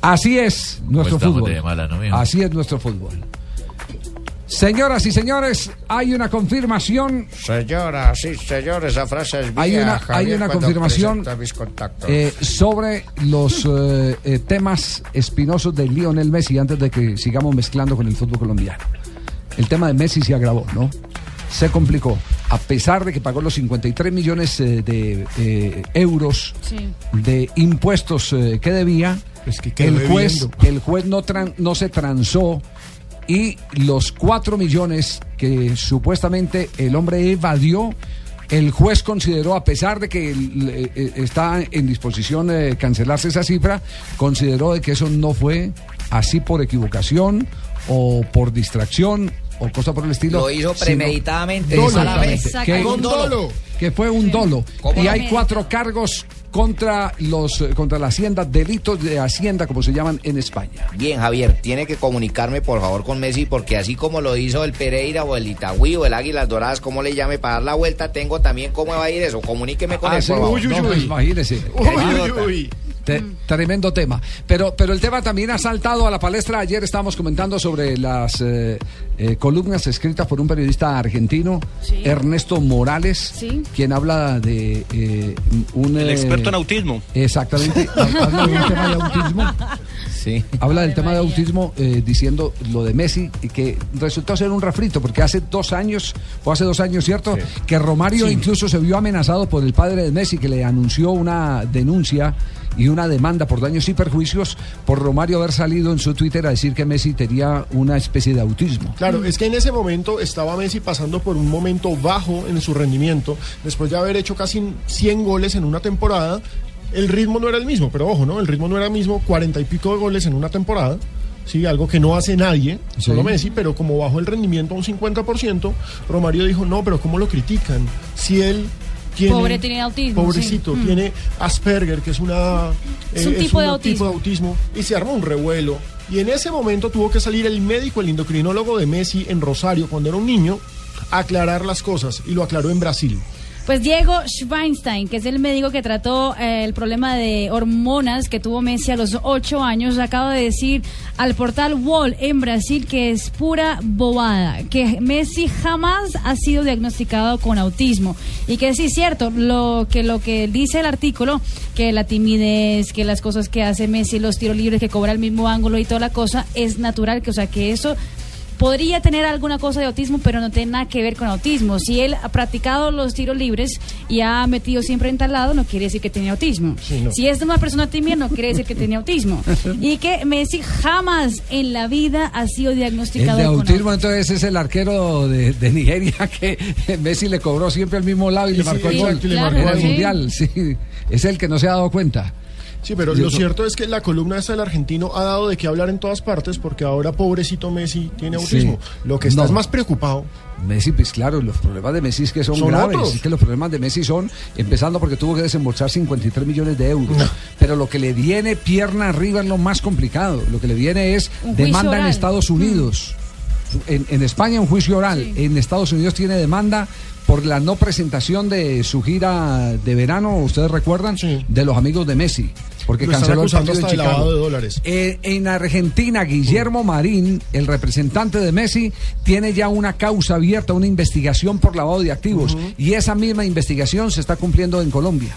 Así es nuestro estamos fútbol. de mala, ¿no, mijo? Así es nuestro fútbol. Señoras y señores, hay una confirmación. Señoras y señores, esa frase es Hay vieja, una, hay una confirmación mis eh, sobre los eh, eh, temas espinosos de Lionel Messi antes de que sigamos mezclando con el fútbol colombiano. El tema de Messi se agravó, ¿no? Se complicó. A pesar de que pagó los 53 millones eh, de eh, euros Sí. de impuestos eh, que debía, que el juez, el juez no, tran- no se transó y los 4 millones que supuestamente el hombre evadió, el juez consideró, a pesar de que está en disposición de cancelarse esa cifra, consideró de que eso no fue así por equivocación o por distracción o cosa por el estilo. Lo hizo sino- premeditadamente, Dolo, fe. exactamente. Que- Con dolo. que fue un dolo. ¿Cómo Y hay cuatro cargos contra los contra la hacienda, delitos de hacienda, como se llaman en España. Bien, Javier, tiene que comunicarme por favor con Messi porque así como lo hizo el Pereira o el Itagüí o el Águilas Doradas, como le llame para dar la vuelta, tengo también cómo va a ir eso. Comuníqueme con Ah, él, sí. por favor. Uy, uy, No, uy. pues imagínese. Uy, uy, uy. Te- Tremendo tema. Pero, pero el tema también ha saltado a la palestra. Ayer estábamos comentando sobre las eh, eh, columnas escritas por un periodista argentino, Sí. Ernesto Morales, Sí. quien habla de eh, un... El eh, experto en autismo. Exactamente. habla de un tema de autismo. Sí. Habla del tema de autismo eh, diciendo lo de Messi y que resultó ser un refrito porque hace dos años, o hace dos años, ¿cierto? Que Romario incluso se vio amenazado por el padre de Messi que le anunció una denuncia y una demanda por daños y perjuicios por Romario haber salido en su Twitter a decir que Messi tenía una especie de autismo. Claro, es que en ese momento estaba Messi pasando por un momento bajo en su rendimiento, después de haber hecho casi 100 goles en una temporada. El ritmo no era el mismo, pero ojo, ¿no? El ritmo no era el mismo, cuarenta y pico de goles en una temporada. Sí, algo que no hace nadie, Sí. solo Messi, pero como bajó el rendimiento a un 50%, Romario dijo, no, pero ¿cómo lo critican? Si él tiene... Pobre, tiene autismo, Pobrecito, sí. Mm. tiene Asperger, que es una... Es un eh, tipo de un autismo. autismo, y se armó un revuelo. Y en ese momento tuvo que salir el médico, el endocrinólogo de Messi en Rosario, cuando era un niño, a aclarar las cosas, y lo aclaró en Brasil. Pues Diego Schweinstein, que es el médico que trató eh, el problema de hormonas que tuvo Messi a los ocho años, acaba de decir al portal Wall en Brasil que es pura bobada, que Messi jamás ha sido diagnosticado con autismo. Y que sí es cierto lo que lo que dice el artículo, que la timidez, que las cosas que hace Messi, los tiros libres que cobra el mismo ángulo y toda la cosa es natural, que o sea que eso podría tener alguna cosa de autismo, pero no tiene nada que ver con autismo. Si él ha practicado los tiros libres y ha metido siempre en tal lado, no quiere decir que tenía autismo. no. Si es una persona tímida, no quiere decir que tenía autismo. Y que Messi jamás en la vida ha sido El diagnosticado de con autismo entonces es el arquero de, de Nigeria que Messi le cobró siempre al mismo lado y, Y le sí, marcó el gol y le en marcó el el mundial. Sí, es el que no se ha dado cuenta. Sí, pero lo cierto es que la columna esta del argentino ha dado de qué hablar en todas partes porque ahora pobrecito Messi tiene Sí. autismo. Lo que está No. es más preocupado. Messi, pues claro, los problemas de Messi es que son, Son graves. otros. Es que los problemas de Messi son, empezando porque tuvo que desembolsar 53 millones de euros. Pero lo que le viene pierna arriba es lo más complicado. Lo que le viene es demanda en. Estados Unidos. En, en España un juicio oral. En Estados Unidos tiene demanda por la no presentación de su gira de verano, ustedes recuerdan, de los amigos de Messi. Porque Lo canceló el partido hasta de Chicago. lavado de dólares. Eh, en Argentina, Guillermo Marín, el representante de Messi, tiene ya una causa abierta, una investigación por lavado de activos. Y esa misma investigación se está cumpliendo en Colombia.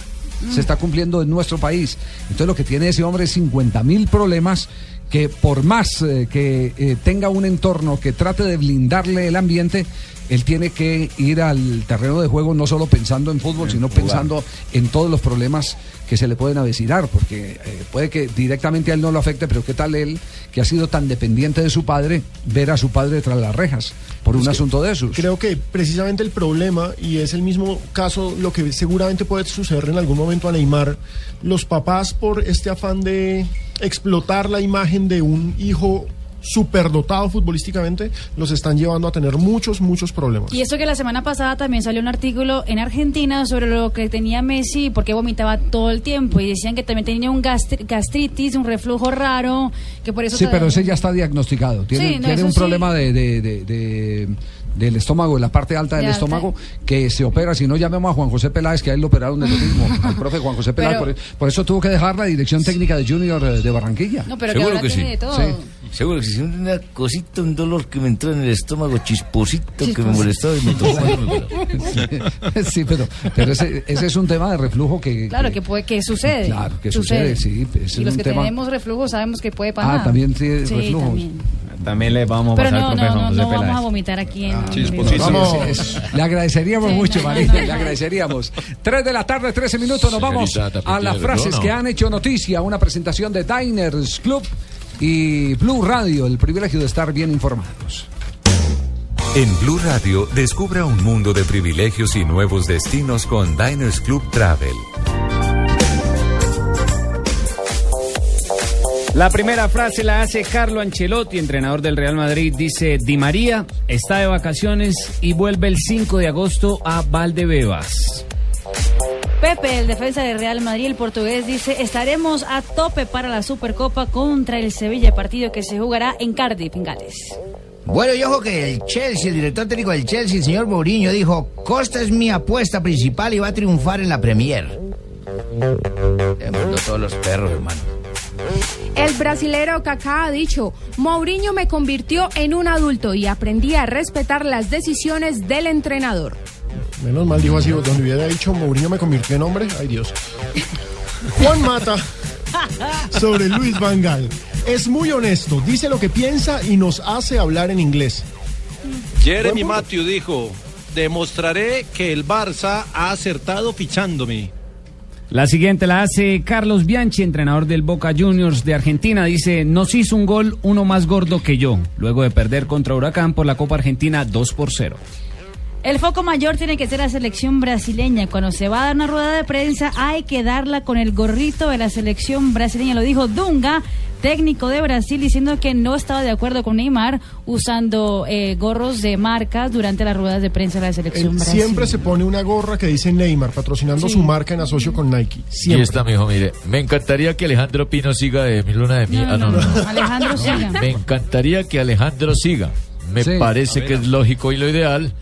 Se está cumpliendo en nuestro país. Entonces lo que tiene ese hombre es 50 mil problemas que por más eh, que eh, tenga un entorno que trate de blindarle el ambiente, él tiene que ir al terreno de juego no solo pensando en fútbol, sino pensando en todos los problemas que se le pueden avecinar, porque eh, puede que directamente a él no lo afecte, pero qué tal él, que ha sido tan dependiente de su padre, ver a su padre tras las rejas por un Es asunto de esos. Creo que precisamente el problema, y es el mismo caso, lo que seguramente puede suceder en algún momento a Neymar, los papás por este afán de explotar la imagen de un hijo superdotado futbolísticamente, los están llevando a tener muchos, muchos problemas. Y eso que la semana pasada también salió un artículo en Argentina sobre lo que tenía Messi, porque vomitaba todo el tiempo. Y decían que también tenía un gastri- gastritis, un reflujo raro, que por eso... Sí, pero ese ya está diagnosticado. Tiene, Sí, no, tiene eso un sí. problema de, de- de- de- del estómago, de la parte alta del De alta. estómago, que se opera. Si no, llamemos a Juan José Peláez, que a él lo operaron de lo mismo. al profe Juan José Peláez. Pero- por, por eso tuvo que dejar la dirección técnica de Junior eh, de Barranquilla. No, pero que ahora tiene de todo. Seguro que sí, una cosita, un dolor que me entró en el estómago, chisposito, que me molestaba y me tocó. sí, pero, pero ese, ese es un tema de reflujo que... Claro, que puede que sucede. Claro, que sucede, sí, es y los un que tema- tenemos reflujo sabemos que puede pasar. Ah, también tiene Sí, reflujos. también. También le vamos a Pero pasar no, al no, no, no vamos a vomitar aquí en... Sí, sí, sí, sí. Le agradeceríamos Sí, mucho, no, no, Marina, no, le agradeceríamos. Tres de la tarde, 13 minutos, nos vamos a las frases que han hecho noticia, una presentación de Diners Club y Blue Radio, el privilegio de estar bien informados. En Blue Radio, descubra un mundo de privilegios y nuevos destinos con Diners Club Travel. La primera frase la hace Carlo Ancelotti, entrenador del Real Madrid. Dice, Di María está de vacaciones y vuelve el 5 de agosto a Valdebebas. Pepe, el defensa de Real Madrid, el portugués, dice, estaremos a tope para la Supercopa contra el Sevilla, partido que se jugará en Cardiff, en Gales. Bueno, y ojo que el Chelsea, el director técnico del Chelsea, el señor Mourinho, dijo, Costa es mi apuesta principal y va a triunfar en la Premier. Todos los perros, hermano. El brasilero Kaká ha dicho, Mourinho me convirtió en un adulto y aprendí a respetar las decisiones del entrenador. Menos mal dijo así, donde hubiera dicho Mourinho me convirtió en hombre, ay Dios. Juan Mata sobre Luis Vangal. Es muy honesto, dice lo que piensa y nos hace hablar en inglés. Jeremy Matthew dijo, demostraré que el Barça ha acertado fichándome. La siguiente la hace Carlos Bianchi, entrenador del Boca Juniors de Argentina. Dice, nos hizo un gol uno más gordo que yo, luego de perder contra Huracán por la Copa Argentina 2 por 0. El foco mayor tiene que ser la selección brasileña. Cuando se va a dar una rueda de prensa hay que darla con el gorrito de la selección brasileña. Lo dijo Dunga técnico de Brasil diciendo que no estaba de acuerdo con Neymar usando eh, gorros de marcas durante las ruedas de prensa de la selección Él brasileña. siempre se pone una gorra que dice Neymar, patrocinando Sí. su marca en asocio con Nike. Y Siempre. mijo, mire, me encantaría que Alejandro Pino siga de mi luna de. No, Ah, no, no, no, no. no. Alejandro siga. Me encantaría que Alejandro siga. Me Sí. parece que es lógico y lo ideal.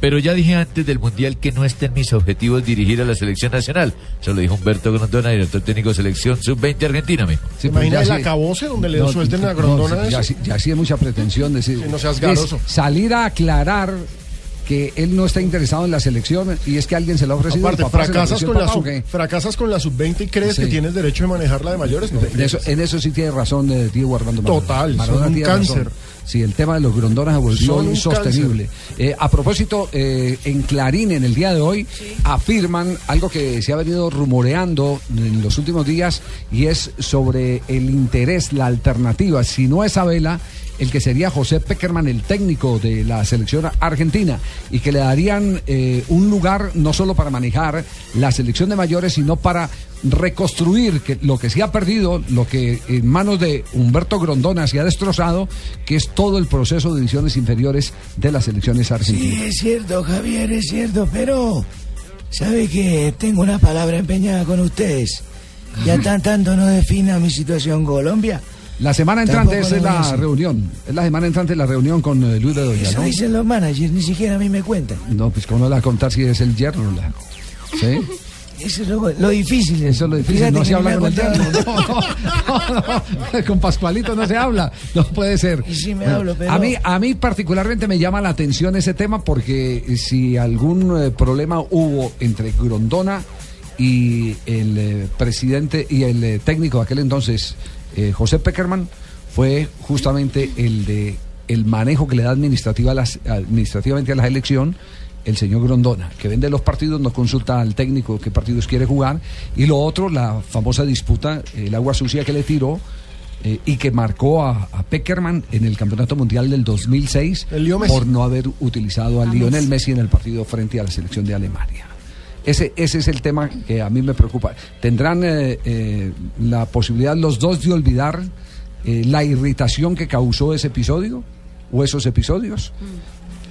Pero ya dije antes del Mundial que no está en mis objetivos dirigir a la selección nacional. Eso lo dijo Humberto Grondona, director técnico de selección sub-20 Argentina, mijo. Sí, ¿Se imagina el sí- acabose donde le No, suelten a no, Grondona sí, ya, sí- ya sí es mucha pretensión decir. No seas garoso. salir a aclarar que él no está interesado en la selección y es que alguien se lo ha ofrecido. Aparte, papá fracasas con, la sub, fracasas con la sub-20 y crees Sí. que tienes derecho de manejarla de mayores. No, En eso, en eso sí tiene razón eh, Diego Armando Maradona. Total, Maradona son un tiene razón. cáncer. Sí, el tema de los grondonas se volvió insostenible. Eh, a propósito, eh, en Clarín, en el día de hoy, afirman algo que se ha venido rumoreando en los últimos días y es sobre el interés, la alternativa. Si no es Abela, el que sería José Peckerman, el técnico de la selección argentina, y que le darían eh, un lugar no solo para manejar la selección de mayores, sino para reconstruir que lo que se ha perdido, lo que en manos de Humberto Grondona se ha destrozado, que es todo el proceso de divisiones inferiores de las selecciones Sí, argentinas. es cierto, Javier, es cierto, pero sabe que tengo una palabra empeñada con ustedes. Ya tan tanto no defina mi situación Colombia. La semana entrante esa es la reunión, es la semana entrante la reunión con eh, Luis de Doya, Eso ¿no? dicen los managers, ni siquiera a mí me cuentan. No, pues cómo va a contar si es el yerno, la- ¿sí? Eso es lo, lo difícil. Eso es lo difícil, Fíjate no que se habla ha con el yerno. No, no, no, con Pascualito no se habla, no puede ser. Y sí me hablo, pero- A mí, a mí particularmente me llama la atención ese tema porque si algún eh, problema hubo entre Grondona y el eh, presidente y el eh, técnico de aquel entonces, eh, José Peckerman, fue justamente el de el manejo que le da administrativa a las, administrativamente a la elección el señor Grondona, que vende los partidos, no consulta al técnico qué partidos quiere jugar, y lo otro, la famosa disputa, el agua sucia que le tiró eh, y que marcó a, a Peckerman en el Campeonato Mundial del 2006 El Leo Messi. por no haber utilizado a Lionel Messi en el partido frente a la selección de Alemania. Ese, ese es el tema que a mí me preocupa. ¿Tendrán eh, eh, la posibilidad los dos de olvidar eh, la irritación que causó ese episodio o esos episodios?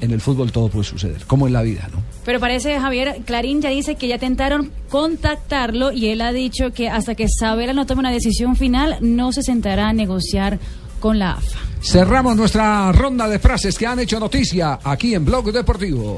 En el fútbol todo puede suceder, como en la vida, ¿no? Pero parece, Javier, Clarín ya dice que ya tentaron contactarlo y él ha dicho que hasta que Sabela no tome una decisión final, no se sentará a negociar con la AFA. Cerramos nuestra ronda de frases que han hecho noticia aquí en Blog Deportivo.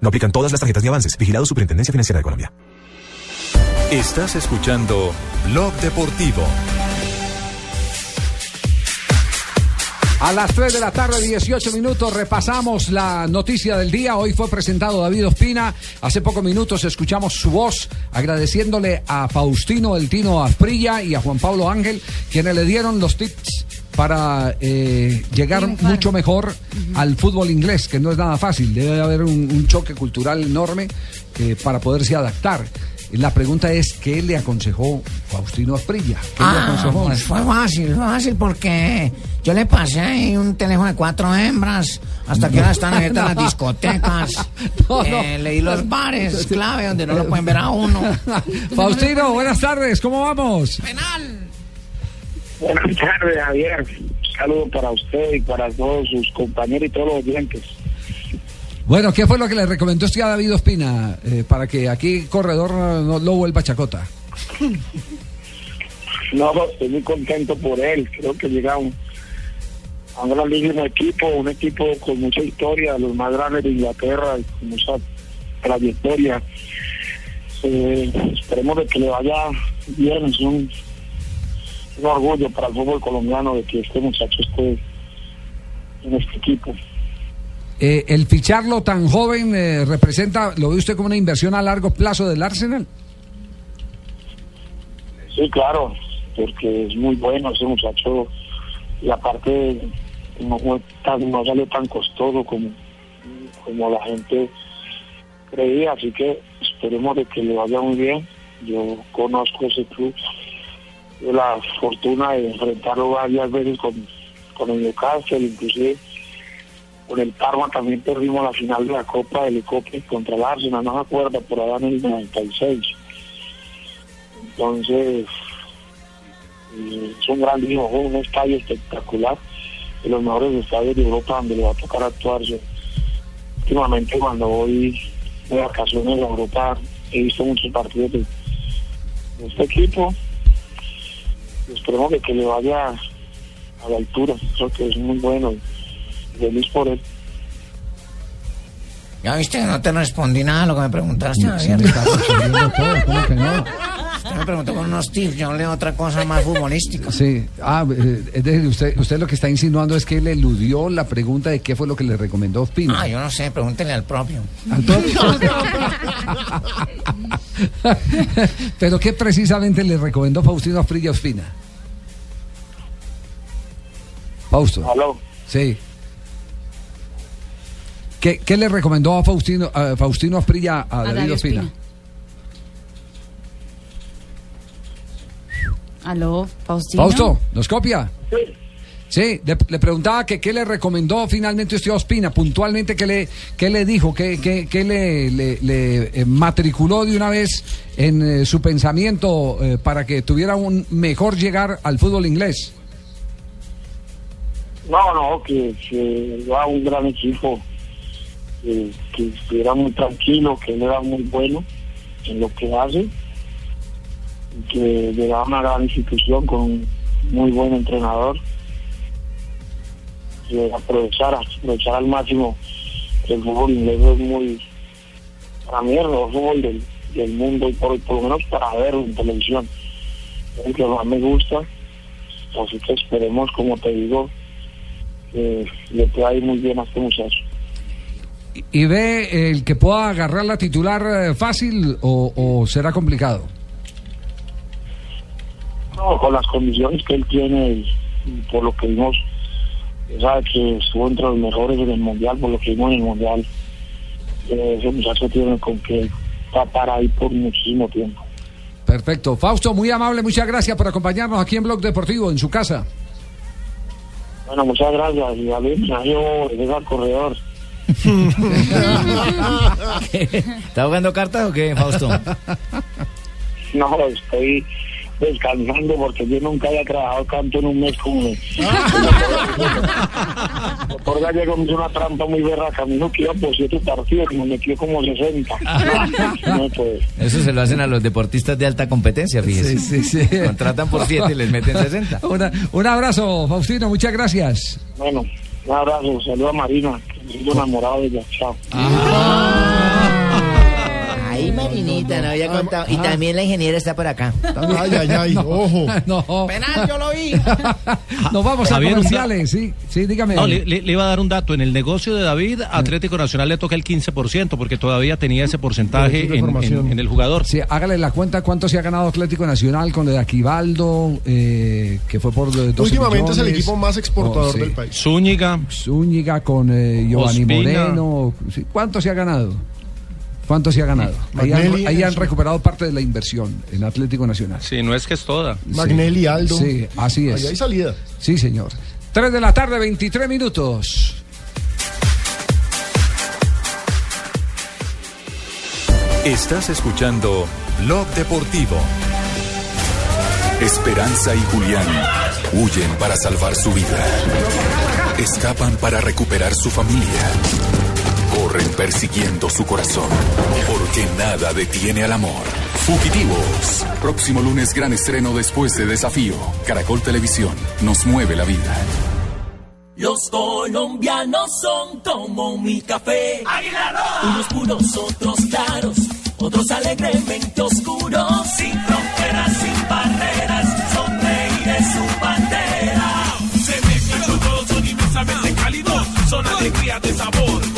No aplican todas las tarjetas ni avances. Vigilado Superintendencia Financiera de Colombia. Estás escuchando Blog Deportivo. A las 3 de la tarde, 18 minutos, repasamos la noticia del día. Hoy fue presentado David Ospina. Hace pocos minutos escuchamos su voz agradeciéndole a Faustino El Tino Asprilla y a Juan Pablo Ángel, quienes le dieron los tips para eh, llegar mucho mejor al fútbol inglés, que no es nada fácil. Debe haber un, un choque cultural enorme eh, para poderse adaptar. La pregunta es, ¿qué le aconsejó Faustino Asprilla? ¿Qué le Ah, aconsejó? pues fue fácil, fue fácil porque yo le pasé ahí un teléfono de cuatro hembras hasta que ahora están en No. las discotecas. No, no. Eh, leí los bares, clave, donde no lo pueden ver a uno. Faustino, buenas tardes, ¿cómo vamos? Buenas tardes, Javier. Un saludo para usted y para todos sus compañeros y todos los oyentes. Bueno, ¿qué fue lo que le recomendó usted a David Ospina eh, para que aquí corredor no, lo vuelva chacota? No, estoy muy contento por él. Creo que llega a un, a un gran liga, un equipo, un equipo con mucha historia, los más grandes de Inglaterra, y con mucha trayectoria. Eh, esperemos de que le vaya bien. Es un, un orgullo para el fútbol colombiano de que este muchacho esté en este equipo. Eh, ¿El ficharlo tan joven eh, representa, lo ve usted como una inversión a largo plazo del Arsenal? Sí, claro, porque es muy bueno ese muchacho y aparte no, tan- no salió tan costoso como, como la gente creía, así que esperemos de que le vaya muy bien. Yo conozco ese club, la fortuna de enfrentarlo varias veces con, con el Newcastle, inclusive con el Parma también perdimos la final de la Copa del Ecope contra el Arsenal, no me acuerdo, por allá en el 96. Entonces, eh, es un gran hijo, un estadio espectacular, de los mejores estadios de Europa donde le va a tocar actuar. Yo, últimamente cuando voy de vacaciones a Europa he visto muchos partidos de este equipo. Y esperemos de que le vaya a la altura, creo que es muy bueno. Feliz por él. Ya viste que no te respondí nada a lo que me preguntaste. Sí, me está respondiendo todo, ¿cómo que no? Usted me preguntó con unos tips, yo leo otra cosa más futbolística. Sí, ah, eh, es decir, usted, usted lo que está insinuando es que él eludió la pregunta de qué fue lo que le recomendó Ospina. Ah, yo no sé, pregúntele al propio. Al propio. Pero ¿qué precisamente le recomendó Faustino Asprilla Ospina? Fausto. Aló. Sí. ¿Qué, qué le recomendó a Faustino, a Faustino Asprilla a, David, David Ospina? Ospina. Aló, Faustino. Fausto, ¿nos copia? Sí, le, le preguntaba que qué le recomendó finalmente usted a Ospina, puntualmente qué le, qué le dijo, qué, qué- qué le, le- le, eh, matriculó de una vez en eh, su pensamiento eh, para que tuviera un mejor llegar al fútbol inglés. No, no, que, que va un gran equipo, que, que estuviera muy tranquilo, que él era muy bueno en lo que hace, que llegaba a una gran institución con un muy buen entrenador, que aprovechara, aprovechar al máximo el fútbol inglés es muy, para mí el fútbol del, del mundo, y por, lo menos para verlo en televisión, es el que más me gusta, así que esperemos, como te digo, que le pueda ir muy bien a este muchacho. ¿Y, ve el que pueda agarrar la titular eh, fácil o, o será complicado? No, con las condiciones que él tiene y, y por lo que vimos, sabe que estuvo entre los mejores en el mundial, por lo que vimos en el mundial, eh, ese muchacho tiene con que tapar ahí por muchísimo tiempo. Perfecto. Fausto, muy amable, muchas gracias por acompañarnos aquí en Blog Deportivo, en su casa. Bueno, muchas gracias. Y a es al corredor. ¿Está jugando cartas o qué, Fausto? No, estoy descansando porque yo nunca había trabajado tanto en un mes como doctor Gallego me hizo una trampa muy berraca. Me dijo que iba por siete partidos y me metió como 60. No, pues. Eso se lo hacen a los deportistas de alta competencia, fíjese. Sí, sí, sí. Contratan por 7 y les meten 60. Una- un abrazo, Faustino, muchas gracias. Bueno, un abrazo. Saludos a Marina. Estoy enamorado de ella. Chao. Ay, Marinita, no había contado. Y también la ingeniera está por acá. Ay, ay, ay, ojo. no. Penal, yo lo vi. Nos vamos a Javier, comerciales, sí, sí, dígame. No, le, iba a dar un dato. En el negocio de David, Atlético Nacional le toca el 15%, porque todavía tenía ese porcentaje en, en- en el jugador. Sí, hágale la cuenta cuánto se ha ganado Atlético Nacional con lo de Aquivaldo, eh, que fue por eh, 12 Últimamente es el equipo más exportador Oh, sí. del país. Zúñiga. Zúñiga con eh, Giovanni Ospina. Moreno. ¿Cuánto se ha ganado? ¿Cuánto se ha ganado? Ahí han, ahí recuperado parte de la inversión en Atlético Nacional. Sí, no es que es toda. Magnelli, Aldo. Sí, así es. Ahí hay salida. Sí, señor. 3 de la tarde, 23 minutos. Estás escuchando Blog Deportivo. Esperanza y Julián huyen para salvar su vida. Escapan para recuperar su familia. Corren persiguiendo su corazón. Porque nada detiene al amor. Fugitivos. Próximo lunes gran estreno después de Desafío. Caracol Televisión. Nos mueve la vida. Los colombianos son como mi café. Unos puros, otros claros, otros alegremente oscuros. Sin fronteras, sin barreras, sonreír es su bandera. Se mezclan con todos, son inmensamente cálidos, son alegría de sabor.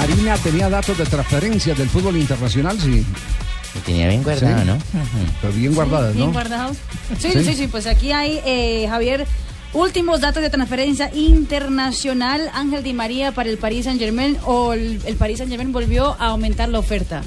Marina tenía datos de transferencias del fútbol internacional, sí. Lo tenía bien guardado, Sí. ¿no? Pero bien guardadas, Bien ¿no? guardados. Sí, Sí. sí, sí, pues aquí hay, eh, Javier, últimos datos de transferencia internacional. Ángel Di María para el Paris Saint Germain o el, el Paris Saint Germain volvió a aumentar la oferta.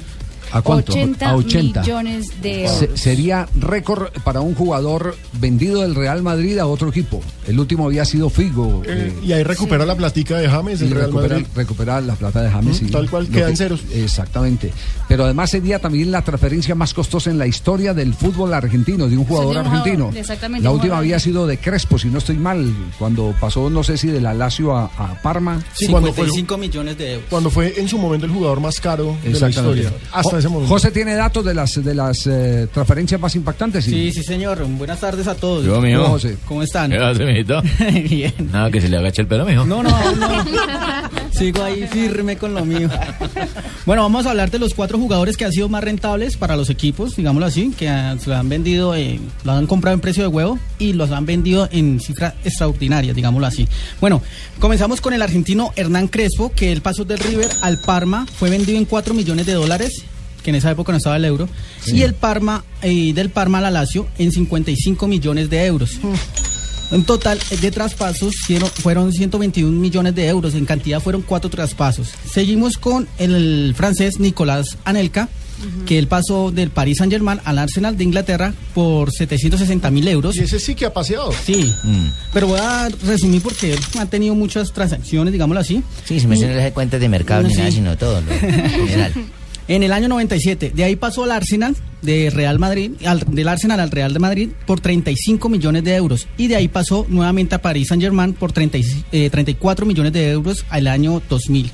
¿A cuánto? 80, A 80. millones de euros. Se- sería récord para un jugador vendido del Real Madrid a otro equipo. El último había sido Figo. Eh, eh, y ahí recupera la platica de James, el y Real recupera, Madrid. recupera la plata de James. Mm, sí. tal cual, quedan que- ceros. Exactamente. Pero además sería también la transferencia más costosa en la historia del fútbol argentino, de un jugador argentino. exactamente, La última había sido de Crespo, si no estoy mal, cuando pasó, no sé si de la Lazio a, a Parma. Sí, cuando fue- 55 millones de euros. Cuando fue en su momento el jugador más caro de la historia. Hasta Jo- José tiene datos de las de las eh, transferencias más impactantes. Sí, sí, señor. Buenas tardes a todos. Yo, mijo. ¿Cómo, José? ¿Cómo están? ¿Qué hace, mijito? Bien. Nada, que se le agache el pelo, mijo. No, no, no. Sigo ahí firme con lo mío. Bueno, vamos a hablar de los cuatro jugadores que han sido más rentables para los equipos, digámoslo así, que han- se lo han vendido, eh, lo han comprado en precio de huevo y los han vendido en cifras extraordinarias, digámoslo así. Bueno, comenzamos con el argentino Hernán Crespo, que el paso del River al Parma fue vendido en 4 millones de dólares que en esa época no estaba el euro, y el Parma, eh, del Parma a la Lazio en 55 millones de euros. En total eh, de traspasos fueron- fueron 121 millones de euros, en cantidad fueron cuatro traspasos. Seguimos con el francés Nicolás Anelka, que él pasó del Paris Saint Germain al Arsenal de Inglaterra por 760 mil euros. Y ese sí que ha paseado. Sí, pero voy a resumir porque él ha tenido muchas transacciones, digámoslo así. Sí, si me no les da cuentas de mercado ni Sí. nada, sino todo. lo general. En el año 97, de ahí pasó al Arsenal de Real Madrid, al- del Arsenal al Real de Madrid por 35 millones de euros y de ahí pasó nuevamente a París Saint Germain por 30 y- eh, 34 millones de euros al año 2000.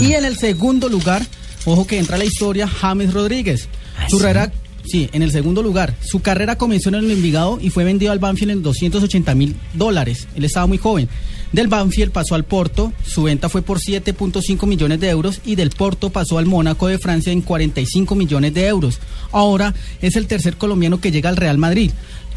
Y en el segundo lugar, ojo que entra la historia James Rodríguez. Su carrera, sí, en el segundo lugar. Su carrera comenzó en el Envigado y fue vendido al Banfield en 280 mil dólares. Él estaba muy joven. Del Banfield pasó al Porto, su venta fue por 7.5 millones de euros y del Porto pasó al Mónaco de Francia en 45 millones de euros. Ahora es el tercer colombiano que llega al Real Madrid.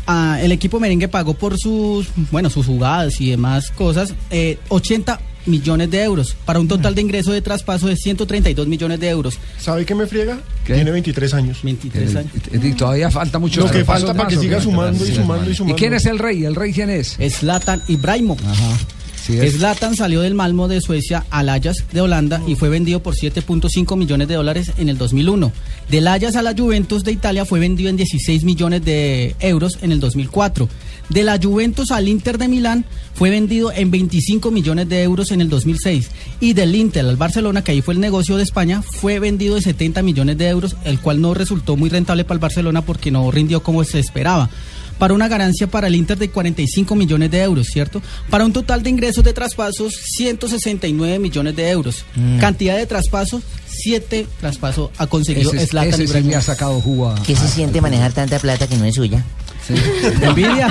Ah, el equipo merengue pagó por sus, bueno, sus jugadas y demás cosas eh, 80 millones de euros para un total de ingreso de traspaso de 132 millones de euros. ¿Sabe qué me friega? Tiene 23 años. 23 años. Y todavía falta mucho. Lo que falta para que más, ¿o siga qué? sumando y sumando y sumando. ¿Y quién es el rey? ¿El rey quién es? Zlatan Ibrahimovic. Sí, es. Zlatan salió del Malmo de Suecia al Ajax de Holanda y fue vendido por 7.5 millones de dólares en el 2001. Del Ajax a la Juventus de Italia fue vendido en 16 millones de euros en el 2004. De la Juventus al Inter de Milán fue vendido en 25 millones de euros en el 2006. Y del Inter al Barcelona, que ahí fue el negocio de España, fue vendido de 70 millones de euros, el cual no resultó muy rentable para el Barcelona porque no rindió como se esperaba para una ganancia para el Inter de 45 millones de euros, ¿cierto? Para un total de ingresos de traspasos, 169 millones de euros. Mm. Cantidad de traspasos, 7 traspasos ha conseguido Ese- Zlatan ese sí ha sacado jugo a- ¿Qué se siente manejar tanta plata que no es suya? Envidia.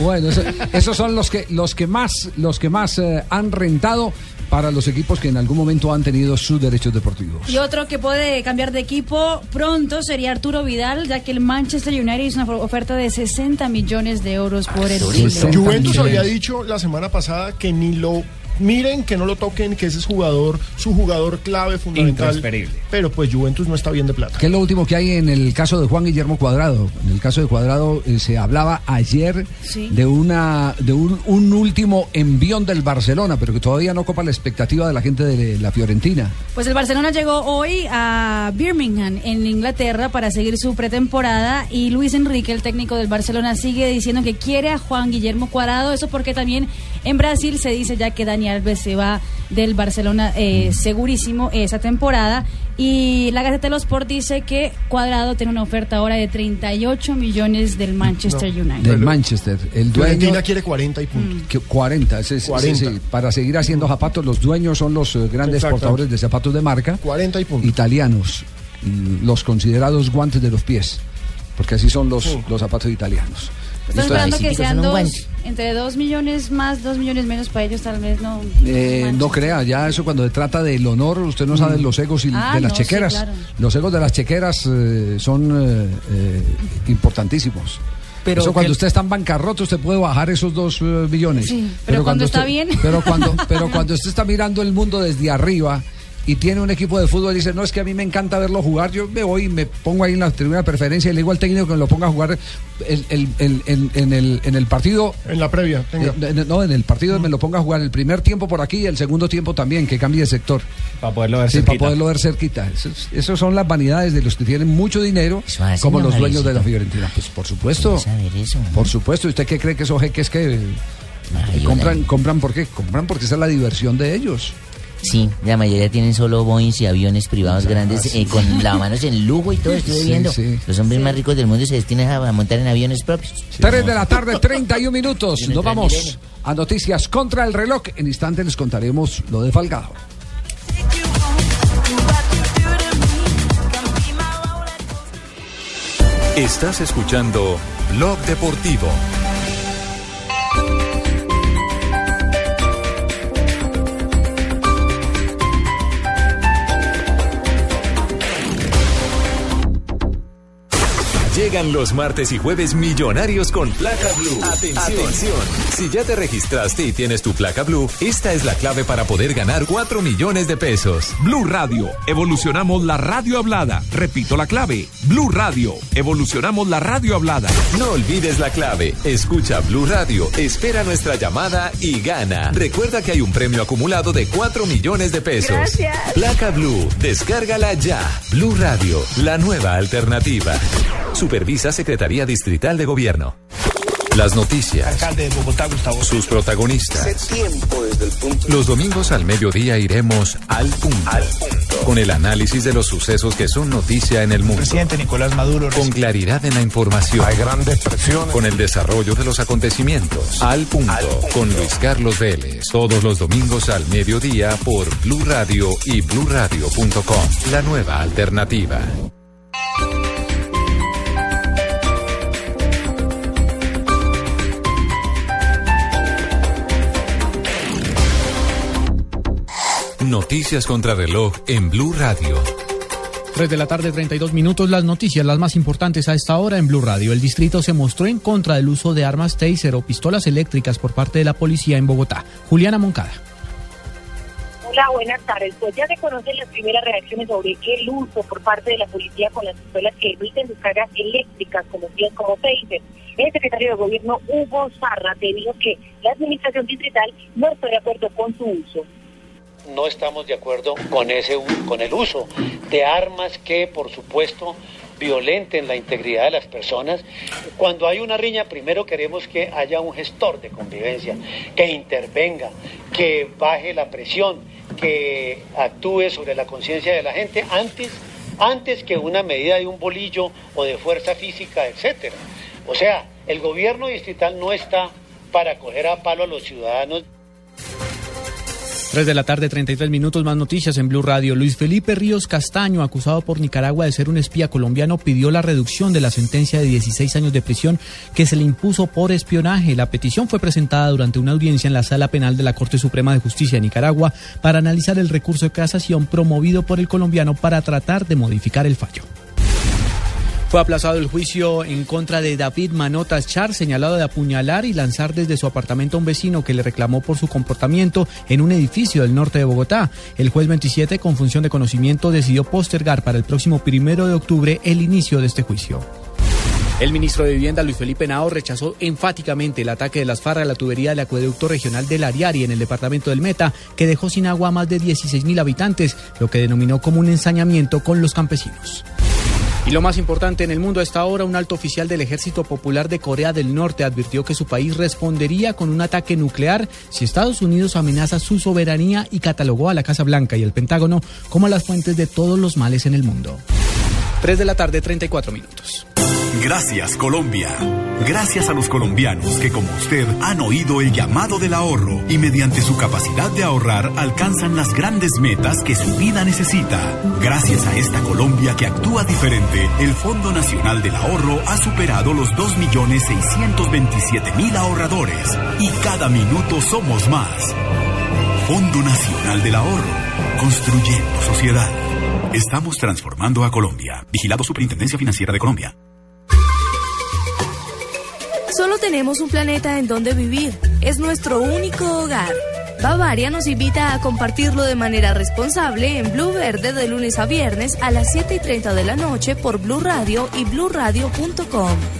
Bueno, eso- esos son los que los que más los que más eh, han rentado para los equipos que en algún momento han tenido sus derechos deportivos. Y otro que puede cambiar de equipo pronto sería Arturo Vidal, ya que el Manchester United hizo una oferta de 60 millones de euros por el. Juventus había dicho la semana pasada que ni lo miren, que no lo toquen, que ese es jugador, su jugador clave, fundamental. Pero pues Juventus no está bien de plata. ¿Qué es lo último que hay en el caso de Juan Guillermo Cuadrado? En el caso de Cuadrado eh, se hablaba ayer Sí. de una de un, un último envión del Barcelona, pero que todavía no copa la expectativa de la gente de la Fiorentina. Pues el Barcelona llegó hoy a Birmingham, en Inglaterra, para seguir su pretemporada y Luis Enrique, el técnico del Barcelona, sigue diciendo que quiere a Juan Guillermo Cuadrado. Eso porque también en Brasil se dice ya que Dani Alves se va del Barcelona eh, segurísimo esa temporada. Y la Gaceta de los Sport dice que Cuadrado tiene una oferta ahora de 38 millones del Manchester United. Del Manchester. El dueño. Fiorentina quiere 40 y punto. que 40, ese es- ese 40. sí, para seguir haciendo zapatos, los dueños son los eh, grandes Exacto. exportadores de zapatos de marca. 40 y punto. Italianos, mm, los considerados guantes de los pies, porque así son los, Sí. los zapatos italianos. Estoy esperando que sean dos, entre 2 millones más, 2 millones menos para ellos, tal vez no. Eh, no crea, ya eso cuando se trata del honor, usted no sabe los egos y Ah, de las no, sí, chequeras. claro. Los egos de las chequeras eh, son eh, eh, importantísimos. Pero eso cuando usted está en bancarrota, usted puede bajar esos dos eh, millones. Sí, pero cuando está usted- bien. Pero cuando, pero cuando usted está mirando el mundo desde arriba y tiene un equipo de fútbol y dice, no, es que a mí me encanta verlo jugar, yo me voy y me pongo ahí en la tribuna de preferencia y le digo al técnico que me lo ponga a jugar el- el- el- en, en el, en el partido. En la previa, tenga. Eh, en- no, en el partido me lo ponga a jugar el primer tiempo por aquí y el segundo tiempo también, que cambie de sector. Para poderlo ver Sí, para cerquita. poderlo ver cerquita. Esos, esos son las vanidades de los que tienen mucho dinero, como ¿no, los dueños de la? Fiorentina. Pues por supuesto. saber eso, ¿no? Por supuesto. ¿Usted qué cree que esos jeques que compran, compran por qué? Compran porque esa es la diversión de ellos. Sí, la mayoría tienen solo Boeing y aviones privados grandes sí. eh, con lavamanos en lujo y todo. Estuve Sí, viendo. sí. Los hombres más ricos del mundo se destinan a montar en aviones propios. 3 de la tarde, 31 minutos. Nos vamos Milenio. a noticias contra el reloj. En instante les contaremos lo de Falcao. Estás escuchando Blog Deportivo. Llegan los martes y jueves millonarios con placa blue. Atención. Si ya te registraste y tienes tu placa blue, esta es la clave para poder ganar 4 millones de pesos. Blue Radio, evolucionamos la radio hablada. Repito la clave, Blue Radio, evolucionamos la radio hablada. No olvides la clave. Escucha Blue Radio, espera nuestra llamada y gana. Recuerda que hay un premio acumulado de 4 millones de pesos. Gracias. Placa Blue, descárgala ya. Blue Radio, la nueva alternativa. Supervisa Secretaría Distrital de Gobierno. Las noticias. Alcalde de Bogotá, Gustavo. Sus protagonistas. Hace tiempo desde el punto. Los domingos al mediodía iremos al punto. Con el análisis de los sucesos que son noticia en el mundo. Presidente Nicolás Maduro. Con claridad en la información. Hay grandes presiones. Con el desarrollo de los acontecimientos. Al punto. Con Luis Carlos Vélez. Todos los domingos al mediodía por Blue Radio y bluradio.com. La nueva alternativa. Noticias contra reloj en Blue Radio. 3 de la tarde, 32 minutos. Las noticias, las más importantes a esta hora en Blue Radio. El distrito se mostró en contra del uso de armas taser o pistolas eléctricas por parte de la policía en Bogotá. Juliana Moncada. Hola, buenas tardes. Pues ya se conocen las primeras reacciones sobre el uso por parte de la policía con las pistolas que emiten descargas eléctricas, conocidas como taser. El secretario de Gobierno, Hugo Zarrate, dijo que la administración distrital no está de acuerdo con su uso. No estamos de acuerdo con ese con el uso de armas que por supuesto violenten la integridad de las personas. Cuando hay una riña, primero queremos que haya un gestor de convivencia, que intervenga, que baje la presión, que actúe sobre la conciencia de la gente antes antes que una medida de un bolillo o de fuerza física, etcétera. O sea, el gobierno distrital no está para coger a palo a los ciudadanos. 3 de la tarde, 33 minutos más noticias en Blue Radio. Luis Felipe Ríos Castaño, acusado por Nicaragua de ser un espía colombiano, pidió la reducción de la sentencia de 16 años de prisión que se le impuso por espionaje. La petición fue presentada durante una audiencia en la Sala Penal de la Corte Suprema de Justicia de Nicaragua para analizar el recurso de casación promovido por el colombiano para tratar de modificar el fallo. Fue aplazado el juicio en contra de David Manotas Char, señalado de apuñalar y lanzar desde su apartamento a un vecino que le reclamó por su comportamiento en un edificio del norte de Bogotá. El juez 27, con función de conocimiento, decidió postergar para el próximo primero de octubre el inicio de este juicio. El ministro de Vivienda, Luis Felipe Nao, rechazó enfáticamente el ataque de las FARC a la tubería del acueducto regional del Ariari en el departamento del Meta, que dejó sin agua a más de 16 mil habitantes, lo que denominó como un ensañamiento con los campesinos. Y lo más importante en el mundo a esta hora, un alto oficial del Ejército Popular de Corea del Norte advirtió que su país respondería con un ataque nuclear si Estados Unidos amenaza su soberanía y catalogó a la Casa Blanca y el Pentágono como las fuentes de todos los males en el mundo. 3 de la tarde, 34 minutos. Gracias Colombia. Gracias a los colombianos que como usted han oído el llamado del ahorro y mediante su capacidad de ahorrar alcanzan las grandes metas que su vida necesita. Gracias a esta Colombia que actúa diferente, el Fondo Nacional del Ahorro ha superado los 2.627.000 ahorradores y cada minuto somos más. Fondo Nacional del Ahorro, construyendo sociedad. Estamos transformando a Colombia. Vigilado Superintendencia Financiera de Colombia. Solo tenemos un planeta en donde vivir. Es nuestro único hogar. Bavaria nos invita a compartirlo de manera responsable en Blue Verde de lunes a viernes a las 7 y 30 de la noche por Blue Radio y bluradio.com.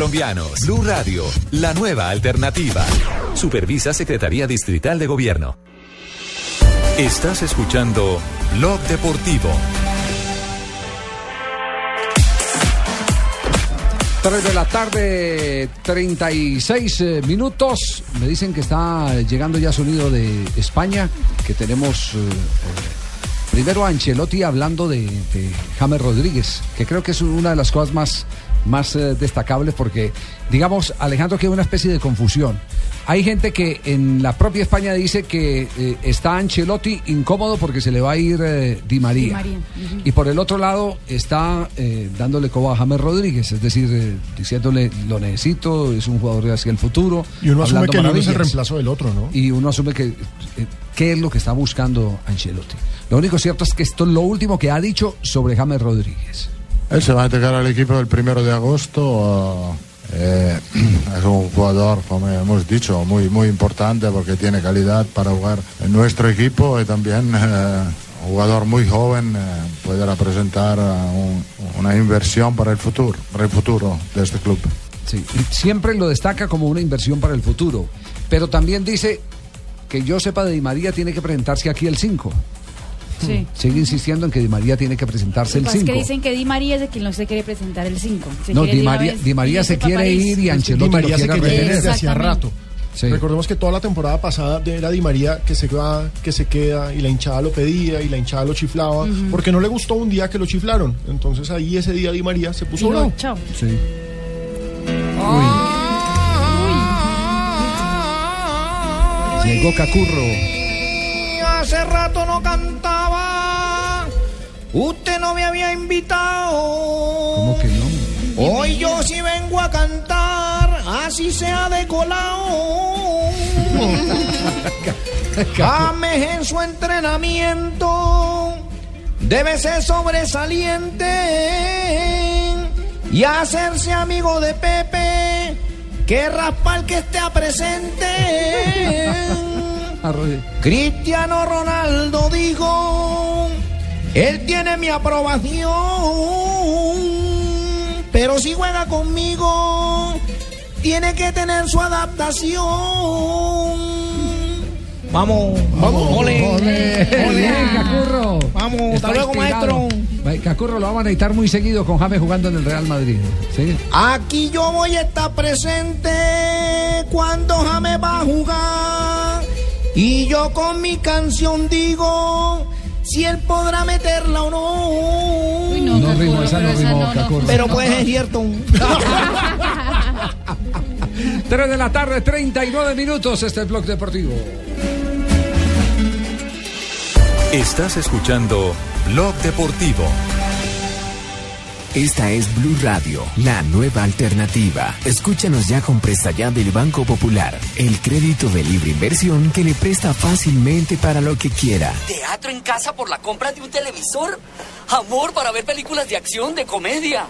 colombianos. Blue Radio, la nueva alternativa. Supervisa Secretaría Distrital de Gobierno. Estás escuchando Blog Deportivo. 3 de la tarde, 36 eh, minutos. Me dicen que está llegando ya sonido de España, que tenemos eh, eh, primero a Ancelotti hablando de, de James Rodríguez, que creo que es una de las cosas más, más eh, destacables porque, digamos, Alejandro, que hay una especie de confusión. Hay gente que en la propia España dice que eh, está Ancelotti incómodo porque se le va a ir eh, Di María. Di María, ujú. Y por el otro lado está eh, dándole coba a James Rodríguez, es decir, eh, diciéndole lo necesito, es un jugador hacia el futuro. Y uno asume que el uno es el reemplazo del otro, ¿no? Y uno asume que eh, qué es lo que está buscando Ancelotti. Lo único cierto es que esto es lo último que ha dicho sobre James Rodríguez. Él se va a entregar al equipo el primero de agosto. eh, es un jugador, como hemos dicho, muy, muy importante porque tiene calidad para jugar en nuestro equipo y también eh, un jugador muy joven eh, puede representar un- una inversión para el futuro, para el futuro de este club. Sí, siempre lo destaca como una inversión para el futuro, pero también dice que yo sepa de Di María tiene que presentarse aquí el 5. Sí. Sigue insistiendo en que Di María tiene que presentarse el Lo que pasa es 5. que dicen que Di María es de quien no se quiere presentar el 5. Se No, Di María, Di María se quiere París. ir y Di Ancelotti lo María se quiere retener. desde hacía rato. Sí. Recordemos que toda la temporada pasada era Di María que se va, que se queda y la hinchada lo pedía y la hinchada lo chiflaba porque no le gustó un día que lo chiflaron. Entonces ahí ese día Di María se puso no, bravo. chao. Sí. Llegó Cacurro. Hace rato no cantaba. Usted no me había invitado. ¿Cómo que no? Hoy yo sí vengo a cantar, así sea de colao. James en su entrenamiento debe ser sobresaliente y hacerse amigo de Pepe, que raspar que esté presente. Cristiano Ronaldo dijo, él tiene mi aprobación, pero si juega conmigo, tiene que tener su adaptación. Vamos, vamos, ole, Ole, Cacurro. Vamos, Está hasta luego, inspirado. maestro. Cacurro lo vamos a necesitar muy seguido con James jugando en el Real Madrid. ¿sí? Aquí yo voy a estar presente cuando James va a jugar. Y yo con mi canción digo si él podrá meterla o no. no, No rimó, esa no rimó. Pero pues es cierto. 3 de la tarde, 39 minutos, este es Blog Deportivo. Estás escuchando Blog Deportivo. Esta es Blue Radio, la nueva alternativa. Escúchanos ya con presta ya del Banco Popular, el crédito de libre inversión que le presta fácilmente para lo que quiera. ¿Teatro en casa por la compra de un televisor? Amor para ver películas de acción, de comedia.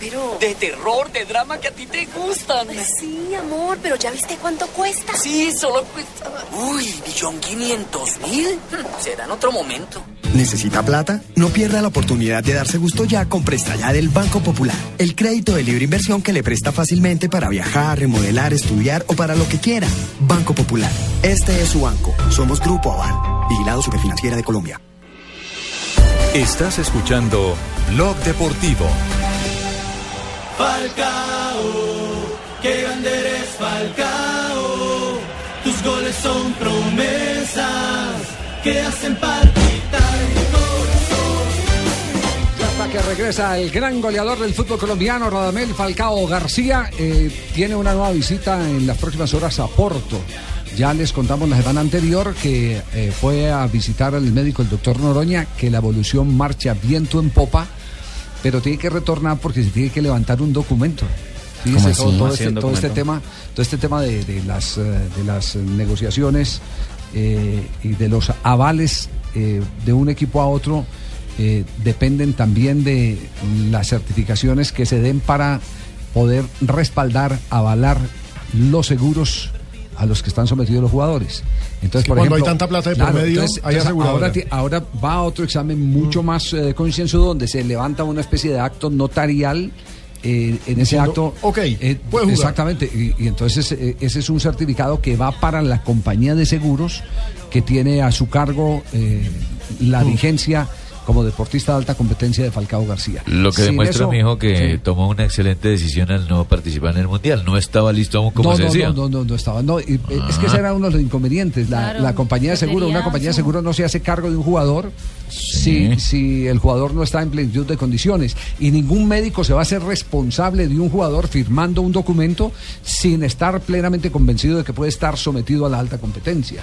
Pero... De terror, de drama que a ti te gustan. Pues sí, amor, pero ¿ya viste cuánto cuesta? Sí, solo cuesta... Uy, billón quinientos mil. Será en otro momento. ¿Necesita plata? No pierda la oportunidad de darse gusto ya con Presta Ya del Banco Popular. El crédito de libre inversión que le presta fácilmente para viajar, remodelar, estudiar o para lo que quiera. Banco Popular. Este es su banco. Somos Grupo Aval. Vigilado Superfinanciera de Colombia. Estás escuchando Blog Deportivo. Falcao, qué grande eres Falcao. Tus goles son promesas que hacen palpitar mi corazón. Hasta que regresa el gran goleador del fútbol colombiano, Radamel Falcao García, eh, tiene una nueva visita en las próximas horas a Porto. Ya les contamos la semana anterior que eh, fue a visitar al médico el doctor Noroña, que la evolución marcha viento en popa, pero tiene que retornar porque se tiene que levantar un documento. Fíjese, ¿Cómo así? todo, todo ¿Cómo este, todo este tema, todo este tema de, de las, eh, de las negociaciones eh, y de los avales eh, de un equipo a otro eh, dependen también de las certificaciones que se den para poder respaldar, avalar los seguros a los que están sometidos los jugadores. Entonces, por cuando ejemplo, hay tanta plata de por medio, hay aseguradora. ahora, va a otro examen mucho más eh, concienzudo donde se levanta una especie de acto notarial. eh, en ese Diciendo, acto, ok, eh, jugar. exactamente, y, y entonces eh, ese es un certificado que va para la compañía de seguros que tiene a su cargo eh, la vigencia como deportista de alta competencia de Falcao García. Lo que Sin demuestra, eso- mi hijo, que Sí. tomó una excelente decisión al no participar en el Mundial. No estaba listo aún, como no, se no, decía. no, no, no, no estaba. No, y, eh, Es que Ah. ese era uno de los inconvenientes. La, Claro, la compañía de seguro, una compañía de seguro no se hace cargo de un jugador si, si el jugador no está en plenitud de condiciones. Y ningún médico se va a hacer responsable de un jugador firmando un documento sin estar plenamente convencido de que puede estar sometido a la alta competencia.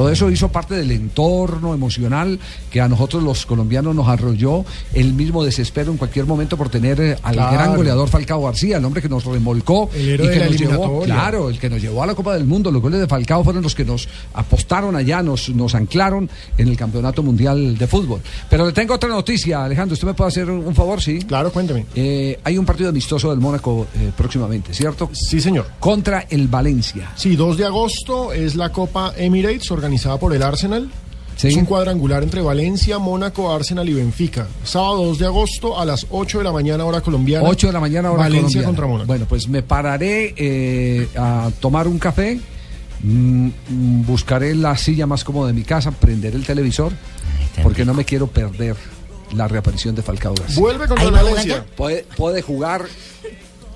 Todo eso hizo parte del entorno emocional que a nosotros los colombianos nos arrolló el mismo desespero en cualquier momento por tener eh, al Claro. gran goleador Falcao García, el hombre que nos remolcó El héroe y que de nos llevó, claro, el que nos llevó a la Copa del Mundo. Los goles de Falcao fueron los que nos apostaron allá, nos, nos anclaron en el Campeonato Mundial de Fútbol. Pero le tengo otra noticia, Alejandro. ¿Usted me puede hacer un, favor? Sí. Claro, cuénteme. hay un partido amistoso del Mónaco eh, próximamente, ¿cierto? Sí, señor. Contra el Valencia. Sí, 2 de agosto es la Copa Emirates organizada por el Arsenal. Es un cuadrangular entre Valencia, Mónaco, Arsenal y Benfica. Sábado 2 de agosto a las 8 de la mañana hora colombiana. 8 de la mañana hora Valencia colombiana. contra Mónaco. Bueno, pues me pararé eh, a tomar un café, mm, buscaré la silla más cómoda de mi casa, prenderé el televisor, porque no me quiero perder la reaparición de Falcao García. Vuelve contra ¿Ahí va Valencia. Puede, puede jugar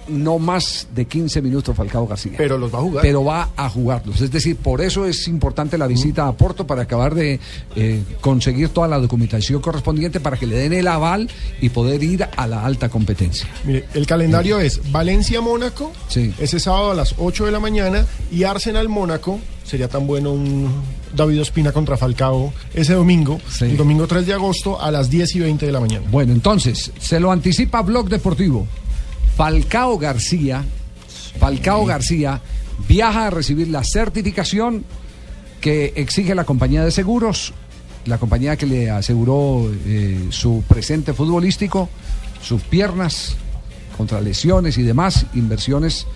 no más de 15 minutos Falcao García. Pero los va a jugar. Pero va a jugarlos. Es decir, por eso es importante la visita a Porto para acabar de eh, conseguir toda la documentación correspondiente para que le den el aval y poder ir a la alta competencia. Mire, el calendario es Valencia-Mónaco, ese sábado a las 8 de la mañana, y Arsenal-Mónaco, sería tan bueno un David Ospina contra Falcao ese domingo, el domingo 3 de agosto a las 10 y 20 de la mañana. Bueno, entonces, se lo anticipa Blog Deportivo. Falcao García, Falcao García viaja a recibir la certificación que exige la compañía de seguros, la compañía que le aseguró eh, su presente futbolístico, sus piernas contra lesiones y demás, inversiones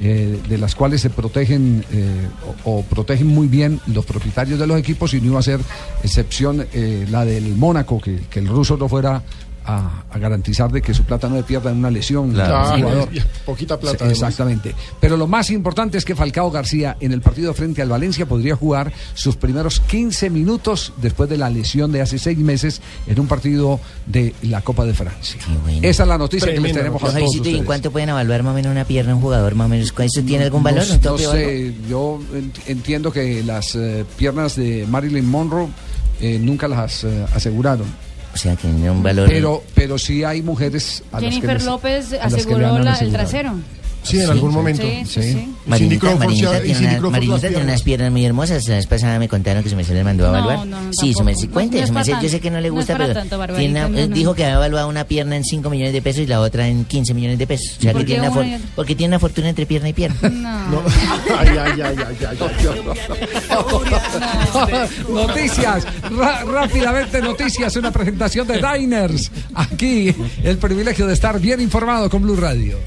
eh, de las cuales se protegen eh, o, o protegen muy bien los propietarios de los equipos y no iba a ser excepción la del Mónaco, que, que el ruso no fuera a, a garantizar de que su plata no le pierda en una lesión Claro. jugador. Poquita plata, Sí. Exactamente. Pero lo más importante es que Falcao García en el partido frente al Valencia podría jugar sus primeros 15 minutos después de la lesión de hace seis meses en un partido de la Copa de Francia. Esa es la noticia que les tenemos a todos ¿y ustedes. cuánto pueden evaluar más o menos una pierna un jugador? Más o menos, ¿eso tiene algún valor? Yo ent- entiendo que las eh, piernas de Marilyn Monroe eh, nunca las eh, aseguraron. O sea, que tiene un valor... Pero, pero sí hay mujeres a las que Jennifer les- López aseguró la- el trasero. Sí, en algún momento. Sí, sí, sí. Marinita, Marinita tiene, Cindy una- Crawford Marinita las tiene piernas. unas piernas muy hermosas. La vez pasada me contaron que su merced les mandó a evaluar. no, sí, su merced, cuente, no su merced, yo sé que no le gusta, pero tanto, Barbarita, tiene una- no, no. dijo que había evaluado una pierna en 5 millones de pesos y la otra en 15 millones de pesos. O sea, ¿Por que qué tiene una una for- y otra? porque tiene una fortuna entre pierna y pierna. No. Ay, ay, ay, ay, ay, ay. noticias, rápidamente noticias, una presentación de Diners. Aquí el privilegio de estar bien informado con Blue Radio.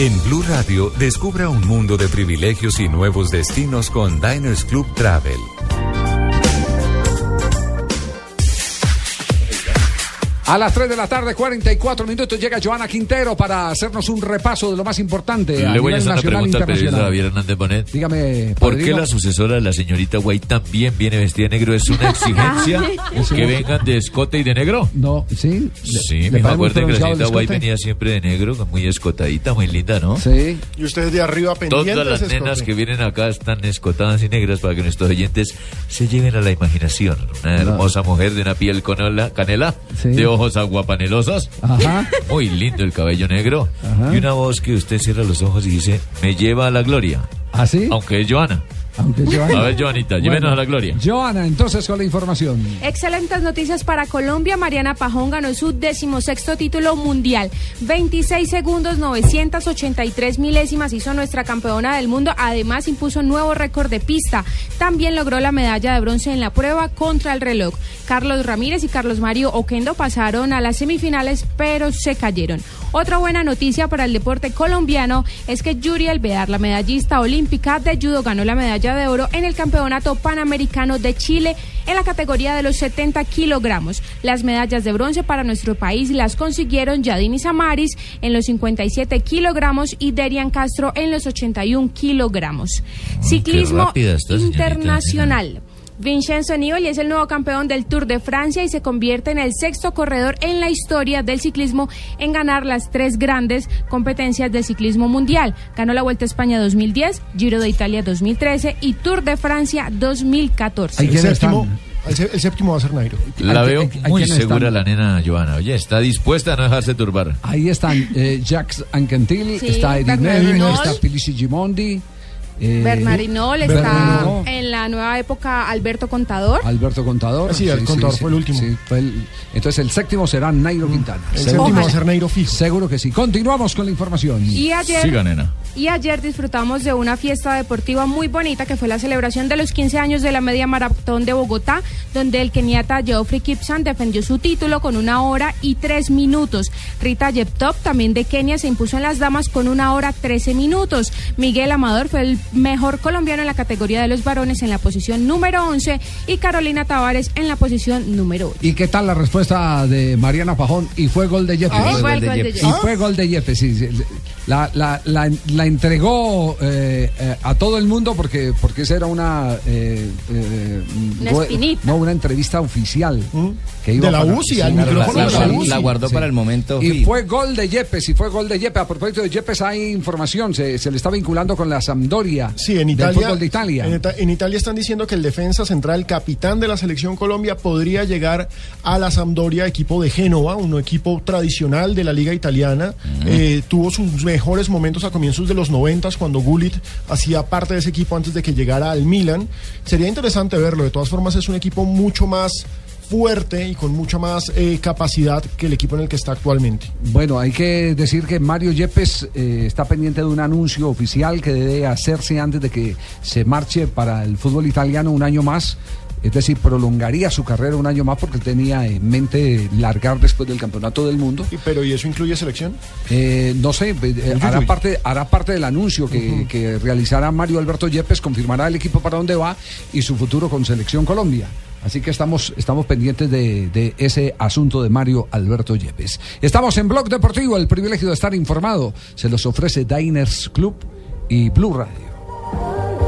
En Blue Radio, descubra un mundo de privilegios y nuevos destinos con Diners Club Travel. A las 3 de la tarde, 44 minutos, llega Joana Quintero para hacernos un repaso de lo más importante Le voy a hacer una e pregunta al periodista. Javier Hernández Bonet. Dígame, ¿Por qué la sucesora de la señorita White también viene vestida de negro? ¿Es una exigencia Sí. que vengan de escote y de negro? No, sí. Sí, ¿Le me acuerdo que la señorita White venía siempre de negro, muy escotadita, muy linda, ¿no? Sí. Y ustedes de arriba pendientes. Todas las escote. nenas que vienen acá están escotadas y negras para que nuestros oyentes se lleven a la imaginación. Una hermosa mujer de una piel canela, canela Sí. de ojos aguapanelosos. Ajá. Muy lindo el cabello negro. Ajá. Y una voz que usted cierra los ojos y dice, me lleva a la gloria. ¿Ah, sí? Aunque es Joana. A ver, Joanita, Bueno. llévenos a la gloria. Joana, entonces con la información. Excelentes noticias para Colombia. Mariana Pajón ganó su decimosexto título mundial. 26 segundos, 983 milésimas hizo nuestra campeona del mundo. Además, impuso nuevo récord de pista. También logró la medalla de bronce en la prueba contra el reloj. Carlos Ramírez y Carlos Mario Oquendo pasaron a las semifinales, pero se cayeron. Otra buena noticia para el deporte colombiano es que Yuri Alvear, la medallista olímpica de judo, ganó la medalla de oro en el Campeonato Panamericano de Chile en la categoría de los 70 kilogramos. Las medallas de bronce para nuestro país las consiguieron Yadini Samaris en los 57 kilogramos y Derian Castro en los 81 kilogramos. Ciclismo internacional. Vincenzo Nibali es el nuevo campeón del Tour de Francia y se convierte en el sexto corredor en la historia del ciclismo en ganar las tres grandes competencias del ciclismo mundial. Ganó la Vuelta a España 2010, Giro de Italia 2013 y Tour de Francia 2014. El séptimo, el, sé- el séptimo va a ser Nairo. La veo hay- hay muy segura están- la nena Joana. Oye, está dispuesta a no dejarse turbar. Ahí están eh, Jacques Anquetil, Sí, está Edith Neville, está Felici Gimondi. Eh, Bernard Hinault está en la nueva época Alberto Contador. Alberto Contador. Sí, el Contador fue el último. sí, fue el- entonces el séptimo será Nairo Quintana. El Seguro. séptimo va a ser Nairo fijo. Seguro que sí. Continuamos con la información. Y ayer, Siga, nena. y ayer disfrutamos de una fiesta deportiva muy bonita que fue la celebración de los 15 años de la media maratón de Bogotá, donde el keniata Geoffrey Kipsan defendió su título con una hora y tres minutos. Rita Jeptop, también de Kenia, se impuso en las damas con una hora 13 minutos. Miguel Amador fue el mejor colombiano en la categoría de los varones en la posición número 11 y Carolina Tavares en la posición número 8. ¿Y qué tal la respuesta de Mariana Pajón? Y fue gol de Yepes. Ah, fue gol de Yepes. Y fue gol de Yepes, sí. sí. La, la, la, la entregó eh, eh, a todo el mundo porque, porque esa era una... eh, eh, Una go- espinita. no, una entrevista oficial. Que De la para- UCI, al micrófono de la guardó- UCI. la guardó para el momento Y fue gol de Yepes, y fue gol de Yepes. A propósito de Yepes hay información, se, se le está vinculando con la Sampdoria Sí, en del Italia, fútbol de Italia. En, Ita- en Italia están diciendo que el defensa central, capitán de la selección Colombia, podría llegar a la Sampdoria, equipo de Génova, un equipo tradicional de la liga italiana. Eh, tuvo sus mejores momentos a comienzos de los noventas cuando Gullit hacía parte de ese equipo antes de que llegara al Milan. Sería interesante verlo. De todas formas, es un equipo mucho más fuerte y con mucha más eh, capacidad que el equipo en el que está actualmente. Bueno, hay que decir que Mario Yepes eh, está pendiente de un anuncio oficial que debe hacerse antes de que se marche para el fútbol italiano un año más. Es decir, prolongaría su carrera un año más porque tenía en mente largar después del campeonato del mundo. Y- Pero ¿y eso incluye selección? Eh, no sé, eh, hará parte, hará parte del anuncio que, que realizará Mario Alberto Yepes, confirmará el equipo para dónde va y su futuro con Selección Colombia. Así que estamos, estamos pendientes de, de ese asunto de Mario Alberto Yepes. Estamos en Blog Deportivo, el privilegio de estar informado. Se los ofrece Diners Club y Blue Radio.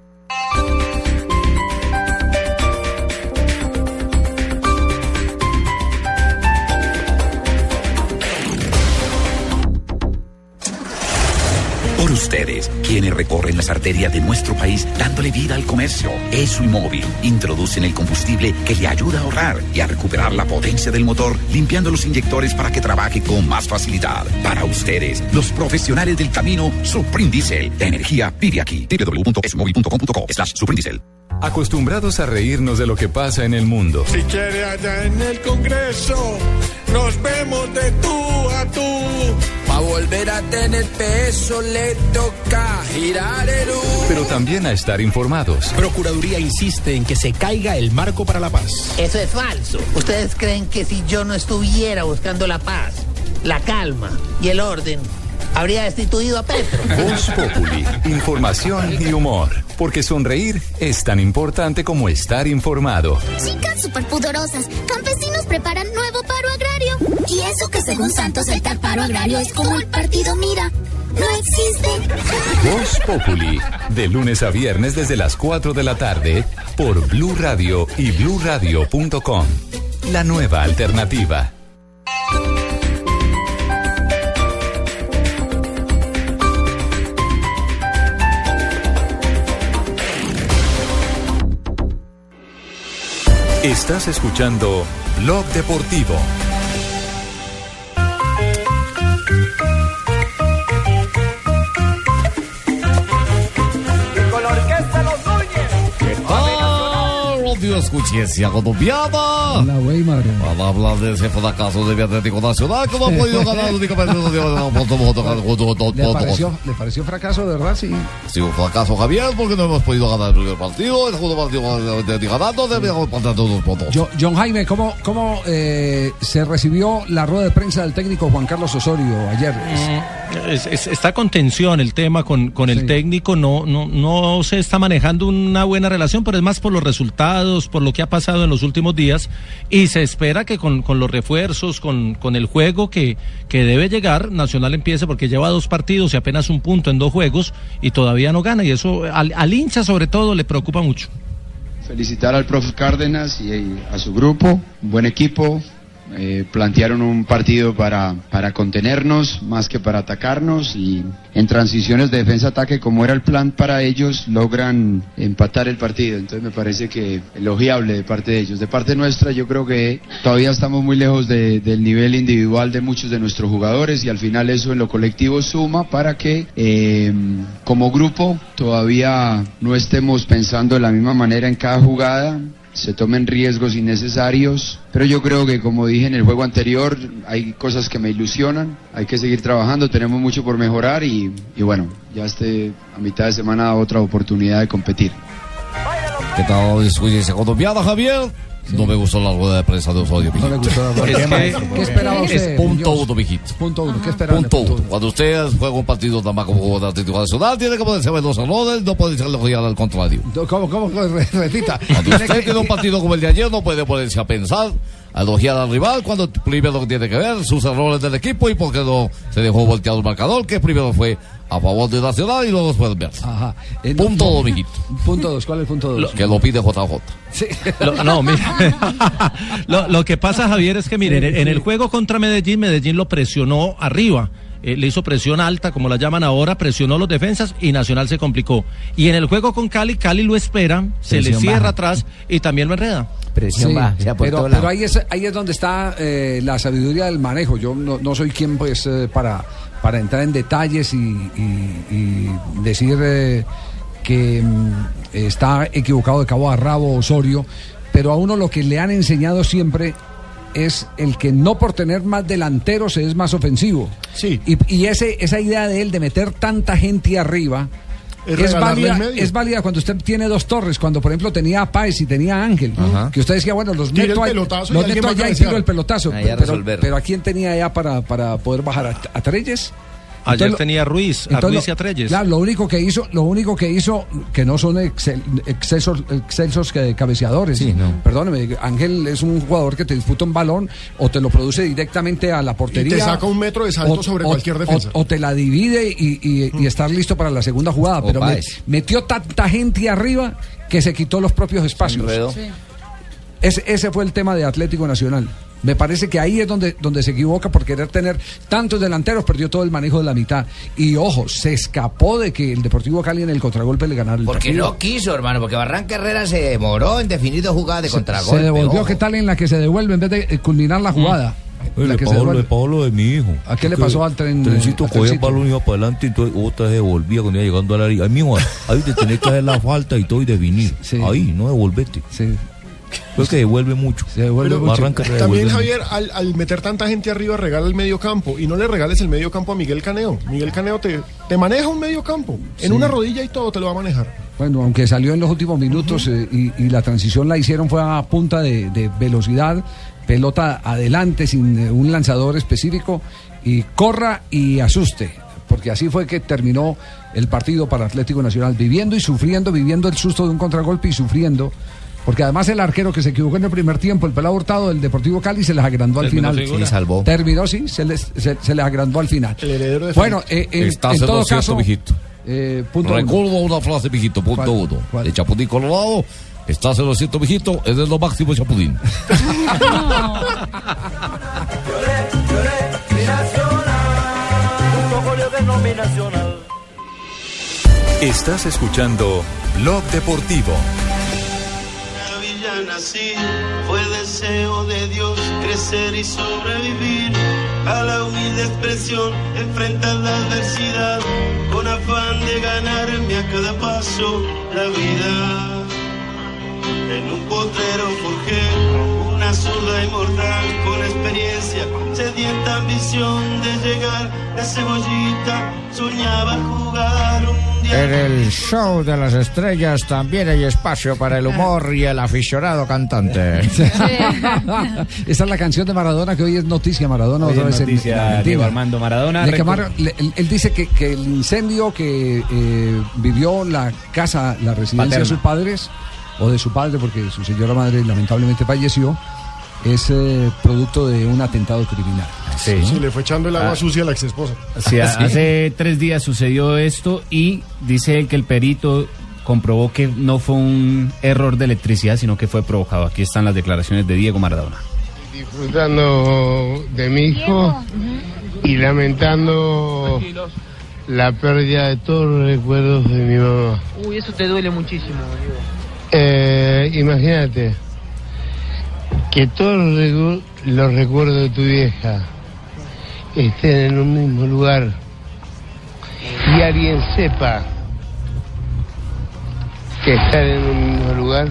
Ustedes, quienes recorren las arterias de nuestro país dándole vida al comercio. ESO y móvil introducen el combustible que le ayuda a ahorrar y a recuperar la potencia del motor, limpiando los inyectores para que trabaje con más facilidad. Para ustedes, los profesionales del camino, Supreme Diesel. La energía vive aquí. www.esomóvil.com.co slash Supreme Diesel. Acostumbrados a reírnos de lo que pasa en el mundo. Si quiere allá en el Congreso, nos vemos de tú a tú. Pa' volver a tener peso le toca girar el U. Pero también a estar informados. Procuraduría insiste en que se caiga el marco para la paz. Eso es falso. ¿Ustedes creen que si yo no estuviera buscando la paz, la calma y el orden, habría destituido a Petro? Voz Populi, información y humor. Porque sonreír es tan importante como estar informado. Chicas superpoderosas, campesinos preparan nuevo paro agrario. Y eso que según Santos el tal paro agrario es como el partido Mira. No existe. Voz Populi, de lunes a viernes desde las 4 de la tarde por Blue Radio y bluradio.com. La nueva alternativa. Estás escuchando Blog Deportivo. Radio Escuchencia colombiana. Hola, güey, madre. Para hablar de ese fracaso de Atlético Nacional que no ha podido ganar únicamente dos ¿Le pareció, ¿Le pareció fracaso, de verdad? Sí. Sido un fracaso, Javier, porque no hemos podido ganar el primer partido. El segundo partido de ganando, debíamos plantar todos puntos. Yo- John Jaime, ¿cómo, cómo eh, se recibió la rueda de prensa del técnico Juan Carlos Osorio ayer? Es- es- está con tensión el tema con, con el técnico, no, no, no se está manejando una buena relación, pero es más por los resultados, por lo que ha pasado en los últimos días, y se espera que con, con los refuerzos, con, con el juego que, que debe llegar, Nacional empiece porque lleva dos partidos y apenas un punto en dos juegos y todavía no gana, y eso al, al hincha sobre todo le preocupa mucho. Felicitar al profe Cárdenas y, a su grupo, buen equipo. Eh, plantearon un partido para, para contenernos más que para atacarnos y en transiciones de defensa-ataque como era el plan para ellos logran empatar el partido. Entonces me parece que elogiable de parte de ellos. De parte nuestra yo creo que todavía estamos muy lejos de- del nivel individual de muchos de nuestros jugadores y al final eso en lo colectivo suma para que eh, como grupo todavía no estemos pensando de la misma manera en cada jugada se tomen riesgos innecesarios, pero yo creo que como dije en el juego anterior, hay cosas que me ilusionan, hay que seguir trabajando, tenemos mucho por mejorar y, y bueno, ya este a mitad de semana otra oportunidad de competir. ¿Qué tal, Javier? No me gustó la rueda de prensa de Osorio, No le gustó la rueda de prensa. ¿Qué esperaba usted, Es punto uno, mijito. Punto uno. ¿Qué esperaba? Punto uno. Cuando usted juega un partido nada más como jugador de Atlético Nacional, tiene que poderse ver los errores, no puede ser elogiar al contrario. ¿Cómo, cómo? Re- Repita. Cuando usted tiene un partido como el de ayer, no puede ponerse a pensar, a elogiar al rival, cuando primero que tiene que ver sus errores del equipo y por qué no se dejó volteado el marcador, que primero fue a favor de Nacional y luego después ver. Ajá. Eh, punto no- dos, mijito. Punto dos. ¿Cuál es el punto dos? Que lo pide JJ. Sí. Lo- no, mira. lo, lo que pasa, Javier, es que, miren, en, en el juego contra Medellín, Medellín lo presionó arriba. eh, le hizo presión alta, como la llaman ahora, presionó los defensas y Nacional se complicó. Y en el juego con Cali, Cali lo espera, se le cierra baja. atrás y también lo enreda. Presión Sí, baja, por pero, pero ahí es ahí es donde está eh, la sabiduría del manejo. Yo no, no soy quien pues eh, para para entrar en detalles y, y- y decir eh, que mm, está equivocado de cabo a rabo Osorio, pero a uno lo que le han enseñado siempre es el que no por tener más delanteros es más ofensivo. Sí. Y, y ese, esa idea de él de meter tanta gente arriba Es válida, el es válida cuando usted tiene dos torres, cuando por ejemplo tenía a Páez y tenía a Ángel, que usted decía, bueno, los el meto, pelotazo y los meto allá y tiro el pelotazo. Pero, ¿a quién tenía ya para, para poder bajar a, a Treyes? Ayer Entonces, tenía a Ruiz, a entonces Ruiz y a Treyes. Claro, lo único que hizo, lo único que hizo, que no son excel- excesos, excelsos que cabeceadores. Perdóneme, Ángel es un jugador que te disputa un balón o te lo produce directamente a la portería. Y te saca un metro de salto sobre cualquier defensa. O, te la divide y, y- y estar listo para la segunda jugada. O Pero me- metió tanta gente arriba que se quitó los propios espacios. enredó. Ese, ese fue el tema de Atlético Nacional. Me parece que ahí es donde, donde se equivoca por querer tener tantos delanteros, perdió todo el manejo de la mitad. Y ojo, se escapó de que el Deportivo Cali en el contragolpe le ganara el Porque partido. no quiso, hermano, porque Barranca Herrera se demoró en definir dos jugadas de Se- contragolpe. Se devolvió, ojo. ¿qué tal en la que se devuelve en vez de eh, culminar la jugada? Oye, La le que se pasó, devuelve. le pasó lo de mi hijo. ¿A qué le pasó al tren- Trencito cogía el balón y iba para adelante y entonces otra vez devolvía cuando iba llegando a la área. Ay, mijo, ahí te tenés que hacer la falta y todo y definir. Ahí, no devolvete. Sí. Creo que devuelve mucho. Pero Herrera también devuelve Javier, al, al meter tanta gente arriba, regala el medio campo y no le regales el medio campo a Miguel Caneo. Miguel Caneo te, te maneja un medio campo. En Sí. una rodilla y todo te lo va a manejar. Bueno, aunque salió en los últimos minutos eh, y, y la transición la hicieron fue a punta de, de velocidad, pelota adelante sin eh, un lanzador específico y corra y asuste, porque así fue que terminó el partido para Atlético Nacional, viviendo y sufriendo, viviendo el susto de un contragolpe y sufriendo. Porque además el arquero que se equivocó en el primer tiempo, el pelado hurtado del Deportivo Cali, se les agrandó al final. Sí, salvó. Terminó, sí, se les, se, se les agrandó al final. de Bueno, eh, en, Estás en todo caso, mijito. eh, punto uno. Recuerdo una frase, mijito, punto ¿Cuál? uno. ¿Cuál? De Chapudín Colorado. Estás en lo cierto, mijito. Es de lo máximo, Chapudín. Estás escuchando Blog Deportivo. Nací, fue deseo de Dios crecer y sobrevivir a la humilde expresión, enfrentar la adversidad con afán de ganarme a cada paso la vida. En un potrero forjé una zurda inmortal con experiencia, sedienta ambición de llegar de cebollita, soñaba jugar un mundial. En el show de las estrellas también hay espacio para el humor y el aficionado cantante. Esa es la canción de Maradona que hoy es noticia. Maradona Hoy otra es vez noticia, en. Diego Armando Maradona. Le Recu- quemaron- le- él, él dice que, que el incendio que eh, vivió la casa, la residencia Paterna. de sus padres, o de su padre, porque su señora madre lamentablemente falleció, es eh, producto de un atentado criminal. Sí. Sí, le fue echando el agua Ah. sucia a la ex esposa. Sí, a- hace tres días sucedió esto y dice él que el perito comprobó que no fue un error de electricidad, sino que fue provocado. Aquí están las declaraciones de Diego Maradona. disfrutando de mi hijo y lamentando la pérdida de todos los recuerdos de mi mamá. Uy, eso te duele muchísimo, Diego. Eh, imagínate que todos los, recu- los recuerdos de tu vieja estén en un mismo lugar y alguien sepa que están en un mismo lugar,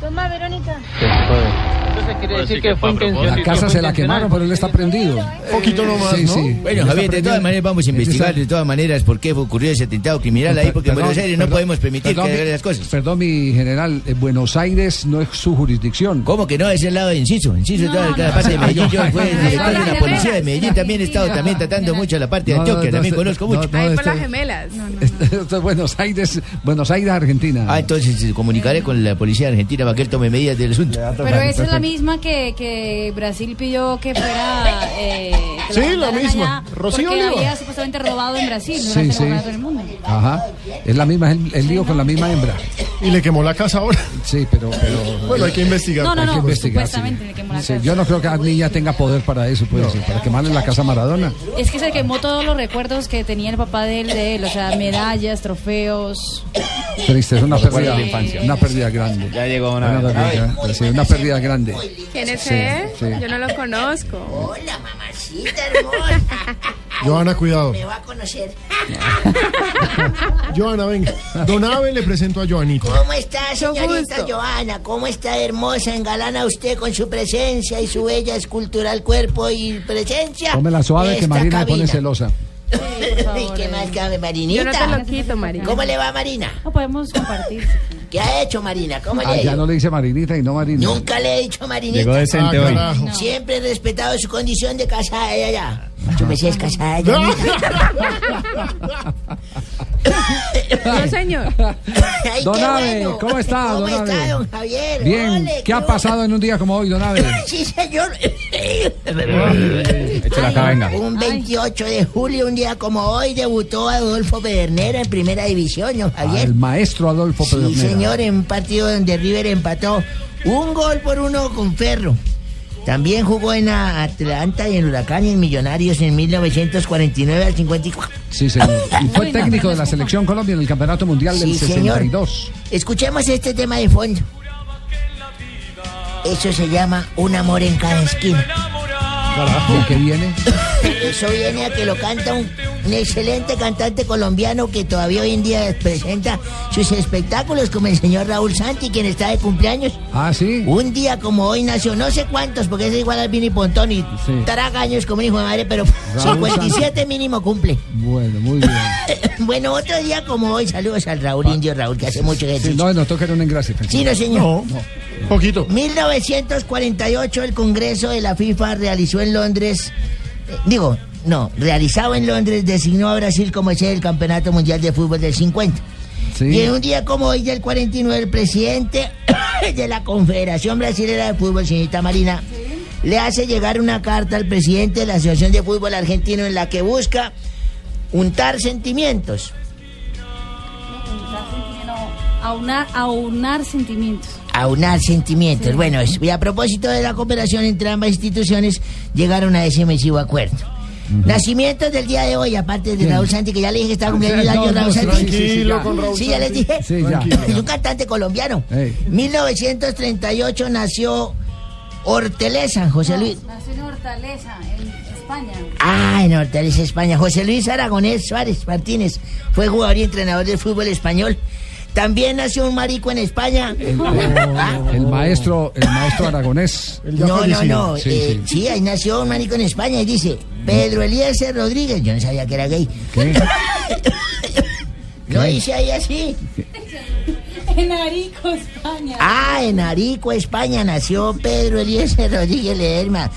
Toma, Verónica. te jode. Entonces quiere decir que fue intencional. La casa se la quemaron, pero él está prendido. Poquito nomás, Sí, ¿no? sí. Bueno, Javier, de todas maneras vamos a investigar de todas maneras por qué ocurrió ese atentado criminal ahí, porque en Buenos Aires no podemos permitir perdón, que hagan las cosas. Perdón, mi general, eh, Buenos Aires no es su jurisdicción. ¿Cómo que no? Es el lado de Inciso. Inciso, toda cada parte de Medellín. Yo fui el director de la policía de Medellín. También he estado también tratando mucho la parte de No, no, Antioquia. no, También no, conozco no, mucho. no, Ahí por este- las gemelas. No, no. Esto es Buenos Aires, Buenos Aires, Argentina. Ah, entonces eh, comunicaré con la policía argentina para que él tome medidas del asunto. Pero esa es la misma que, que Brasil pidió que fuera. Eh, que Sí, lo la misma. Rocío Porque Oliva. había supuestamente robado en Brasil, no Sí, sí. mundo. Ajá. Es la misma, es el, el lío con la misma hembra. Y le quemó la casa ahora. Sí, pero. pero Bueno, hay que investigar. No, no, Hay que no, investigar, sí. le quemó la Sí, casa. yo no creo que Arni ya tenga poder para eso, puede ser, para quemarle la casa a Maradona. Es que se quemó todos los recuerdos que tenía el papá de él, de él, o sea, medallas, trofeos. Triste, es una pérdida, de infancia. una pérdida grande. Ya llegó una Una pérdida, una pérdida grande. ¿Quién es Sí, él? sí. Yo no lo conozco. Hola, mamacita hermosa. Joana, cuidado. Me va a conocer. Joana, venga. Don Abe le presento a Joanita. ¿Cómo está, señorita. Joana? ¿Cómo está hermosa? Engalana usted con su presencia y su bella escultural cuerpo y presencia. Tómela suave que Marina me pone cabina. celosa. ¿Y qué más cabe, Marinita? Yo no te lo quito, Marina. ¿Cómo le va, Marina? No podemos compartir. ¿Qué ha hecho, Marina? ¿Cómo le Ah, ya no le dice Marinita y no Marina. Nunca le he dicho Marinita. Llegó decente Ah, hoy. No. Siempre he respetado su condición de casada ella ya. Yo me sé es casada ella. No, señor. Ay, Don bueno. ¿cómo está, ¿Cómo don está, don Javier? Bien, Ole, ¿qué ha pasado en un día como hoy, Don Abe? Sí, señor. Échale acá, venga. Un 28 de julio, un día como hoy, debutó Adolfo Pedernera en primera división, don Javier. Al maestro Adolfo Sí, Pedernera. señor, en un partido donde River empató un gol por uno con Ferro. También jugó en Atlanta y en Huracán y en Millonarios en 1949 al 54. Sí, señor. Y fue técnico de la selección Colombia en el Campeonato Mundial del Sí, señor. 62. Escuchemos este tema de fondo. Eso se llama Un amor en cada esquina. ¿De qué viene? Eso viene a que lo canta un, un excelente cantante colombiano que todavía hoy en día presenta sus espectáculos como el señor Raúl Santi, quien está de cumpleaños. Ah, sí. Un día como hoy nació, no sé cuántos, porque es igual al Vini Pontón y Sí. traga años como un hijo de madre, pero Raúl 57 mínimo cumple. Bueno, muy bien. bueno, otro día como hoy, saludos al Raúl Indio Raúl, que hace mucho Sí, ejercicio. no, no toca un engrase. Sí, no, señor. Poquito. 1948 el Congreso de la FIFA realizó en Londres, eh, digo, no, realizado en Londres designó a Brasil como sede del Campeonato Mundial de Fútbol del 50. Sí. Y en un día como hoy del 49 el presidente de la Confederación Brasilera de Fútbol, señorita Marina, le hace llegar una carta al presidente de la Asociación de Fútbol Argentino en la que busca untar sentimientos. Aunar, aunar sentimientos. aunar sentimientos. Bueno, y a propósito de la cooperación entre ambas instituciones, llegaron a ese mesivo acuerdo. Nacimientos del día de hoy, aparte de Raúl Santi, que ya le dije que estaba cumpliendo el año Raúl Santi. tranquilo con Raúl Sí, ya les dije. Es un cantante colombiano. Ey. 1938 nació Horteleza, José Luis. Nació en Hortaleza, en España. Ah, en Hortaleza, España. José Luis Aragonés Suárez Martínez fue jugador y entrenador del fútbol español. También nació un marico en España. El, el maestro, el maestro aragonés. No, no, no. Sí, eh, sí. sí, ahí nació un marico en España y dice Pedro Eliezer Rodríguez. Yo no sabía que era gay. ¿Qué? Lo dice ahí así. En Arico, España. Ah, en Arico, España, nació Pedro Eliezer Rodríguez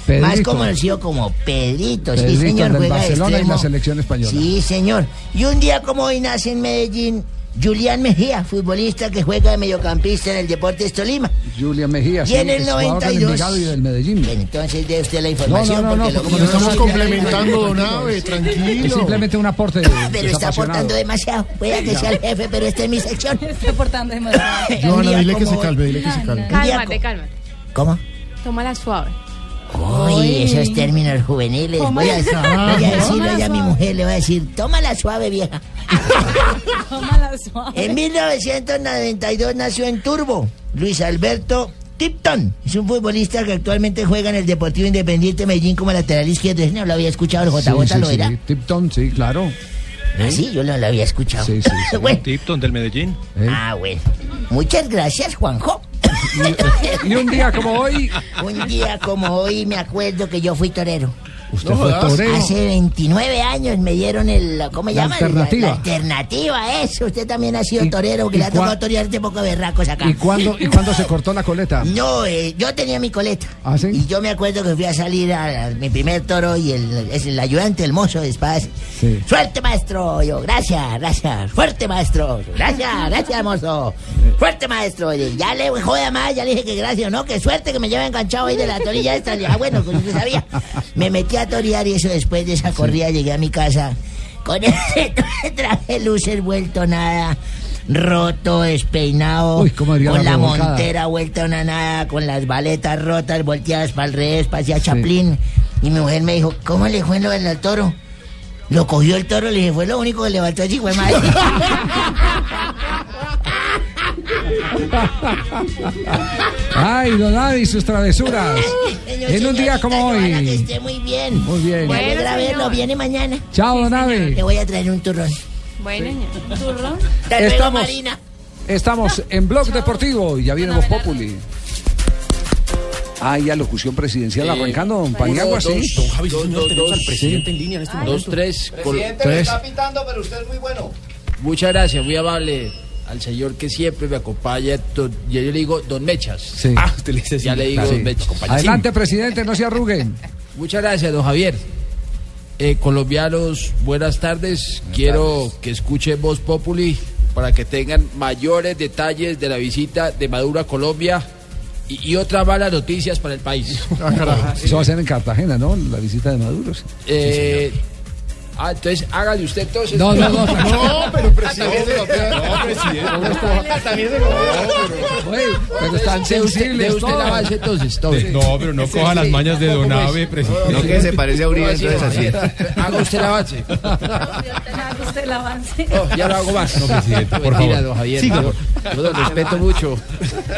Pedrito. más conocido como Pedrito. sí, señor, del juega Barcelona y extremo. la selección española. Sí, señor. Y un día como hoy nace en Medellín Julián Mejía, futbolista que juega de mediocampista en el Deportes Tolima. Julián Mejía. Y sí, en el es jugador del 92. Envigado y del Medellín. Bien, entonces dé usted la información. No, no, no, porque no, porque estamos complementando, don tranquilo. Es simplemente un aporte Pero está aportando demasiado. Puede que sea el jefe, pero esta es mi sección. Está aportando demasiado. Joana, dile que se calme, dile que se calme. Cálmate, cálmate. ¿Cómo? Tómala suave. Uy, esos términos juveniles. Voy a, voy decirlo ya a mi mujer, le voy a decir, tómala suave, vieja. En 1992 nació en Turbo Luis Alberto Tipton. Es un futbolista que actualmente juega en el Deportivo Independiente Medellín como lateral izquierdo. No lo había escuchado, el Sí, JJ sí, lo sí. era. Tipton, sí, claro. Ah, sí, yo no lo había escuchado. Sí, sí, sí. bueno, Tipton del Medellín. ¿eh? ah, bueno. Muchas gracias, Juanjo. Y un día como hoy, Un día como hoy me acuerdo que yo fui torero. Usted No fue torero. Hace 29 años me dieron el, ¿cómo La llama? alternativa. La, alternativa, eso. Usted también ha sido ¿Y- torero, que le ha tocado torear este poco de berracos acá. ¿Y cuándo, ¿Y cuándo se cortó la coleta? No, eh, yo tenía mi coleta. ¿Ah, sí? Y yo me acuerdo que fui a salir a, a mi primer toro y el, es el ayudante, el mozo de espadas. Sí. Suerte, maestro. Yo, gracias, gracias. Fuerte, maestro. Gracias, gracias, mozo. Fuerte, maestro. Y ya le joda más, ya le dije que gracias, no, que suerte que me lleva enganchado ahí de la torilla esta. Ah, bueno, pues usted sabía. Me metí a torear y eso después de esa corrida llegué a mi casa con ese traje luces vuelto nada. Roto, despeinado, Uy, ¿cómo haría con la montera vuelta una nada, con las baletas rotas, volteadas para el revés, parecía Chaplin. Y mi mujer me dijo, ¿cómo le fue lo del toro? Lo cogió el toro, le dije, fue lo único que levantó así, fue madre. Ay, don Adi y sus travesuras. En un día como Que hoy. esté muy bien. Muy bien. Me Bueno, alegra verlo, viene mañana. Chao, don Adi. Le voy a traer un turrón. Bueno, ña. ¿Turrón? Estamos- Marina. Estamos en Blog Deportivo y ya viene Voz Populi. Ah, y alocución presidencial arrancando, don Paniagua, sí. Don Javi, sí, señor, Dos, tenemos al dos, presidente sí. en línea en este Dos, momento. tres. col- Tres. pitando, pero usted es muy bueno. Muchas gracias, muy amable al señor que siempre me acompaña. don- yo le digo Don Mechas. Sí. Ah, usted le dice. Ya le digo. Don Mechas. Adelante, presidente, no se arruguen. Muchas gracias, don Javier. Eh, colombianos, buenas tardes. Quiero que escuchen Voz Populi para que tengan mayores detalles de la visita de Maduro a Colombia y, y otras malas noticias para el país. Eso va a ser en Cartagena, ¿no? La visita de Maduro. sí. Eh, ah, entonces hágale usted entonces. No, no, no, no, pero presidente, no, presidente. También se pero están sensibles De usted la base entonces. No, pero no coja las mañas de un poco Don más. Abe, presidente. No, que se parece a Uribe, entonces no, así. Haga usted el avance. usted el avance. Oh, ya lo hago más. No, presidente, por favor. don Javier. Yo lo respeto mucho.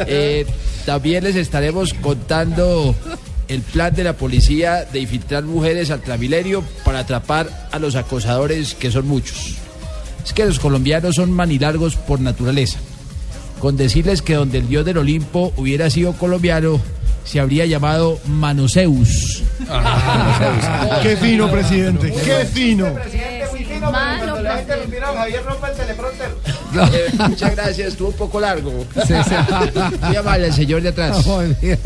Eh, también les estaremos contando el plan de la policía de infiltrar mujeres al Transmilenio para atrapar a los acosadores, que son muchos. Es que los colombianos son manilargos por naturaleza. Con decirles que donde el dios del Olimpo hubiera sido colombiano, se habría llamado Manoseus. Qué fino, presidente. Qué fino. Malo, La gente lo mira, Javier rompe el teleprompter. Eh, muchas gracias, estuvo un poco largo. Sí, sí. Muy amable, el señor de atrás. Muy bien,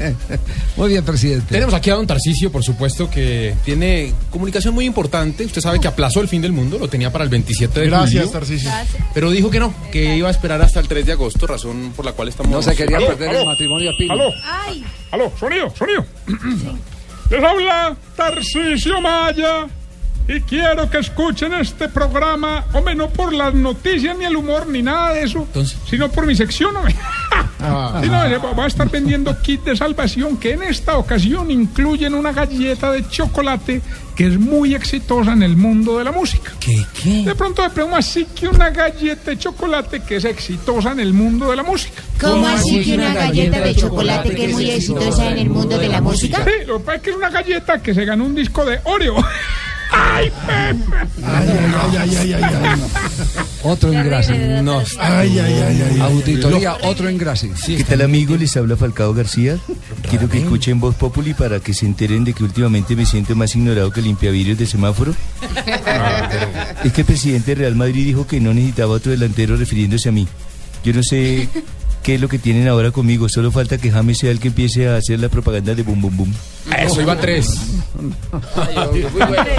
muy bien, presidente. Tenemos aquí a don Tarcisio, por supuesto, que tiene comunicación muy importante. Usted sabe que aplazó el fin del mundo, lo tenía para el 27 de Gracias, julio. Tarcisio. Pero dijo que no, que iba a esperar hasta el 3 de agosto, razón por la cual estamos... No se quería Aló, perder el matrimonio a Pino. Aló. Ay. Aló, sonido, sonido. Les habla Tarcisio Maya y quiero que escuchen este programa, hombre, no por las noticias ni el humor ni nada de eso, sino por mi sección, hombre. Sí, no, voy a estar vendiendo kit de salvación que en esta ocasión incluyen una galleta de chocolate que es muy exitosa en el mundo de la música. ¿Qué, qué? De pronto me pregunto así que una galleta de chocolate que es exitosa en el mundo de la música. ¿Cómo así que una galleta de chocolate que es muy exitosa en el mundo de la música? Sí, lo que pasa es que es una galleta que se ganó un disco de Oreo. ¡Ay, Otro engrase. No. Ay, ay, ay, ay. Auditoría, otro engrase. ¿Qué tal amigos? Les habla Falcao García. Quiero que escuchen Voz Populi para que se enteren de que últimamente me siento más ignorado que el limpiavidrios de semáforo. Es que el presidente de Real Madrid dijo que no necesitaba otro delantero refiriéndose a mí. Yo no sé qué es lo que tienen ahora conmigo. Solo falta que James sea el que empiece a hacer la propaganda de Bum Bum Bum. Eso, iban tres.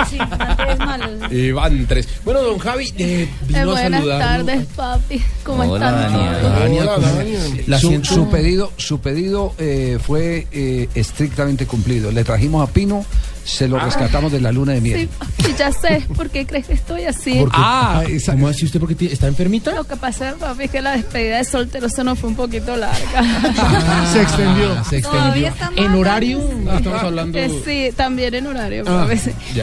Sí, antes malos. Iban tres. Bueno, don Javi, eh, vino a buenas tardes, papi. ¿Cómo Hola, están Hola, ¿cómo- Dania. La su pedido, su pedido eh, fue eh, estrictamente cumplido. Le trajimos a Pino, se lo rescatamos de la luna de miel. Sí, ya sé por qué crees que estoy así. ¿Por qué? Ah, ¿cómo así usted porque está enfermita? Lo que pasa, papi, es que la despedida de soltero se nos fue un poquito larga. Se extendió. Se Todavía extendió. está En horario, estamos hablando. Eh, sí, también en horario, Ah.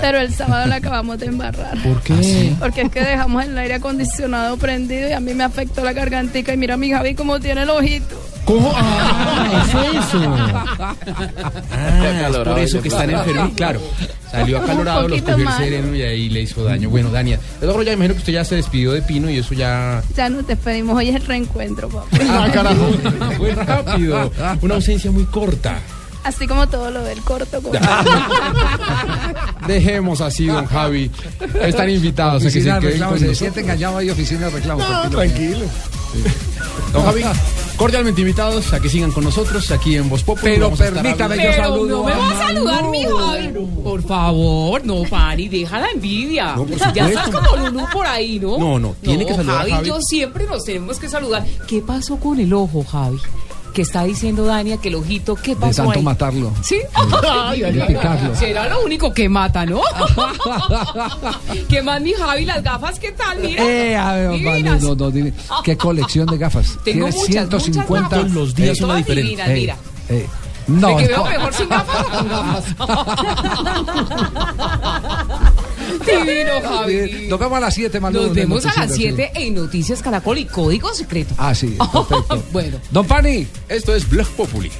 Pero el sábado la acabamos de embarrar. ¿Por qué? Porque es que dejamos el aire acondicionado prendido y a mí me afectó la gargantica. Y mira a mi Javi cómo tiene el ojito. ¿Cómo? Ah, es eso. Ah, es por eso que están enfermos. Claro, salió acalorado, los cogió el sereno y ahí le hizo daño. Bueno, Dania, de logro ya imagino que usted ya se despidió de Pino y eso ya Ya nos despedimos. Hoy es el reencuentro, papi. Ah, carajo. Fue rápido. Una ausencia muy corta. Así como todo lo del corto. como- Dejemos así, don Javi. Están invitados. a que se Oficina de queden reclamo, con se nosotros. siente engañado ahí, oficina de reclamo. No, tranquilo. Don Javi, cordialmente invitados a que sigan con nosotros aquí en Voz Populi. Pero Vamos a estar permítame, yo saludo no me va a saludar, mi Javi. Por favor, no, Pani, deja la envidia. No, por ya supuesto. estás como Lulú por ahí, ¿no? No, no, tiene que saludar Javi. Javi. yo siempre nos tenemos que saludar. ¿Qué pasó con el ojo, Javi? Que está diciendo Dania que el ojito, ¿qué De pasó tanto ahí? matarlo. ¿Sí? Ay, ay, ay. picarlo. Será lo único que mata, ¿no? ¿Qué más, mi Javi? Las gafas, ¿qué tal? Mira. Eh, a ver, Divinas. no, no, dime. Qué colección de gafas. Tengo Tienes muchas, muchas 150 gafas. Los días son Todas diferentes. divinas, mira. eh, no, ¿De que veo no. mejor sin gafas o con gafas? Divino, Javi. Nos vemos a las 7, Manu. Nos vemos a las noticiero, 7 en Noticias Caracol y Código Secreto. Ah, sí, perfecto. bueno. Don Pani. Esto es Blog Populi.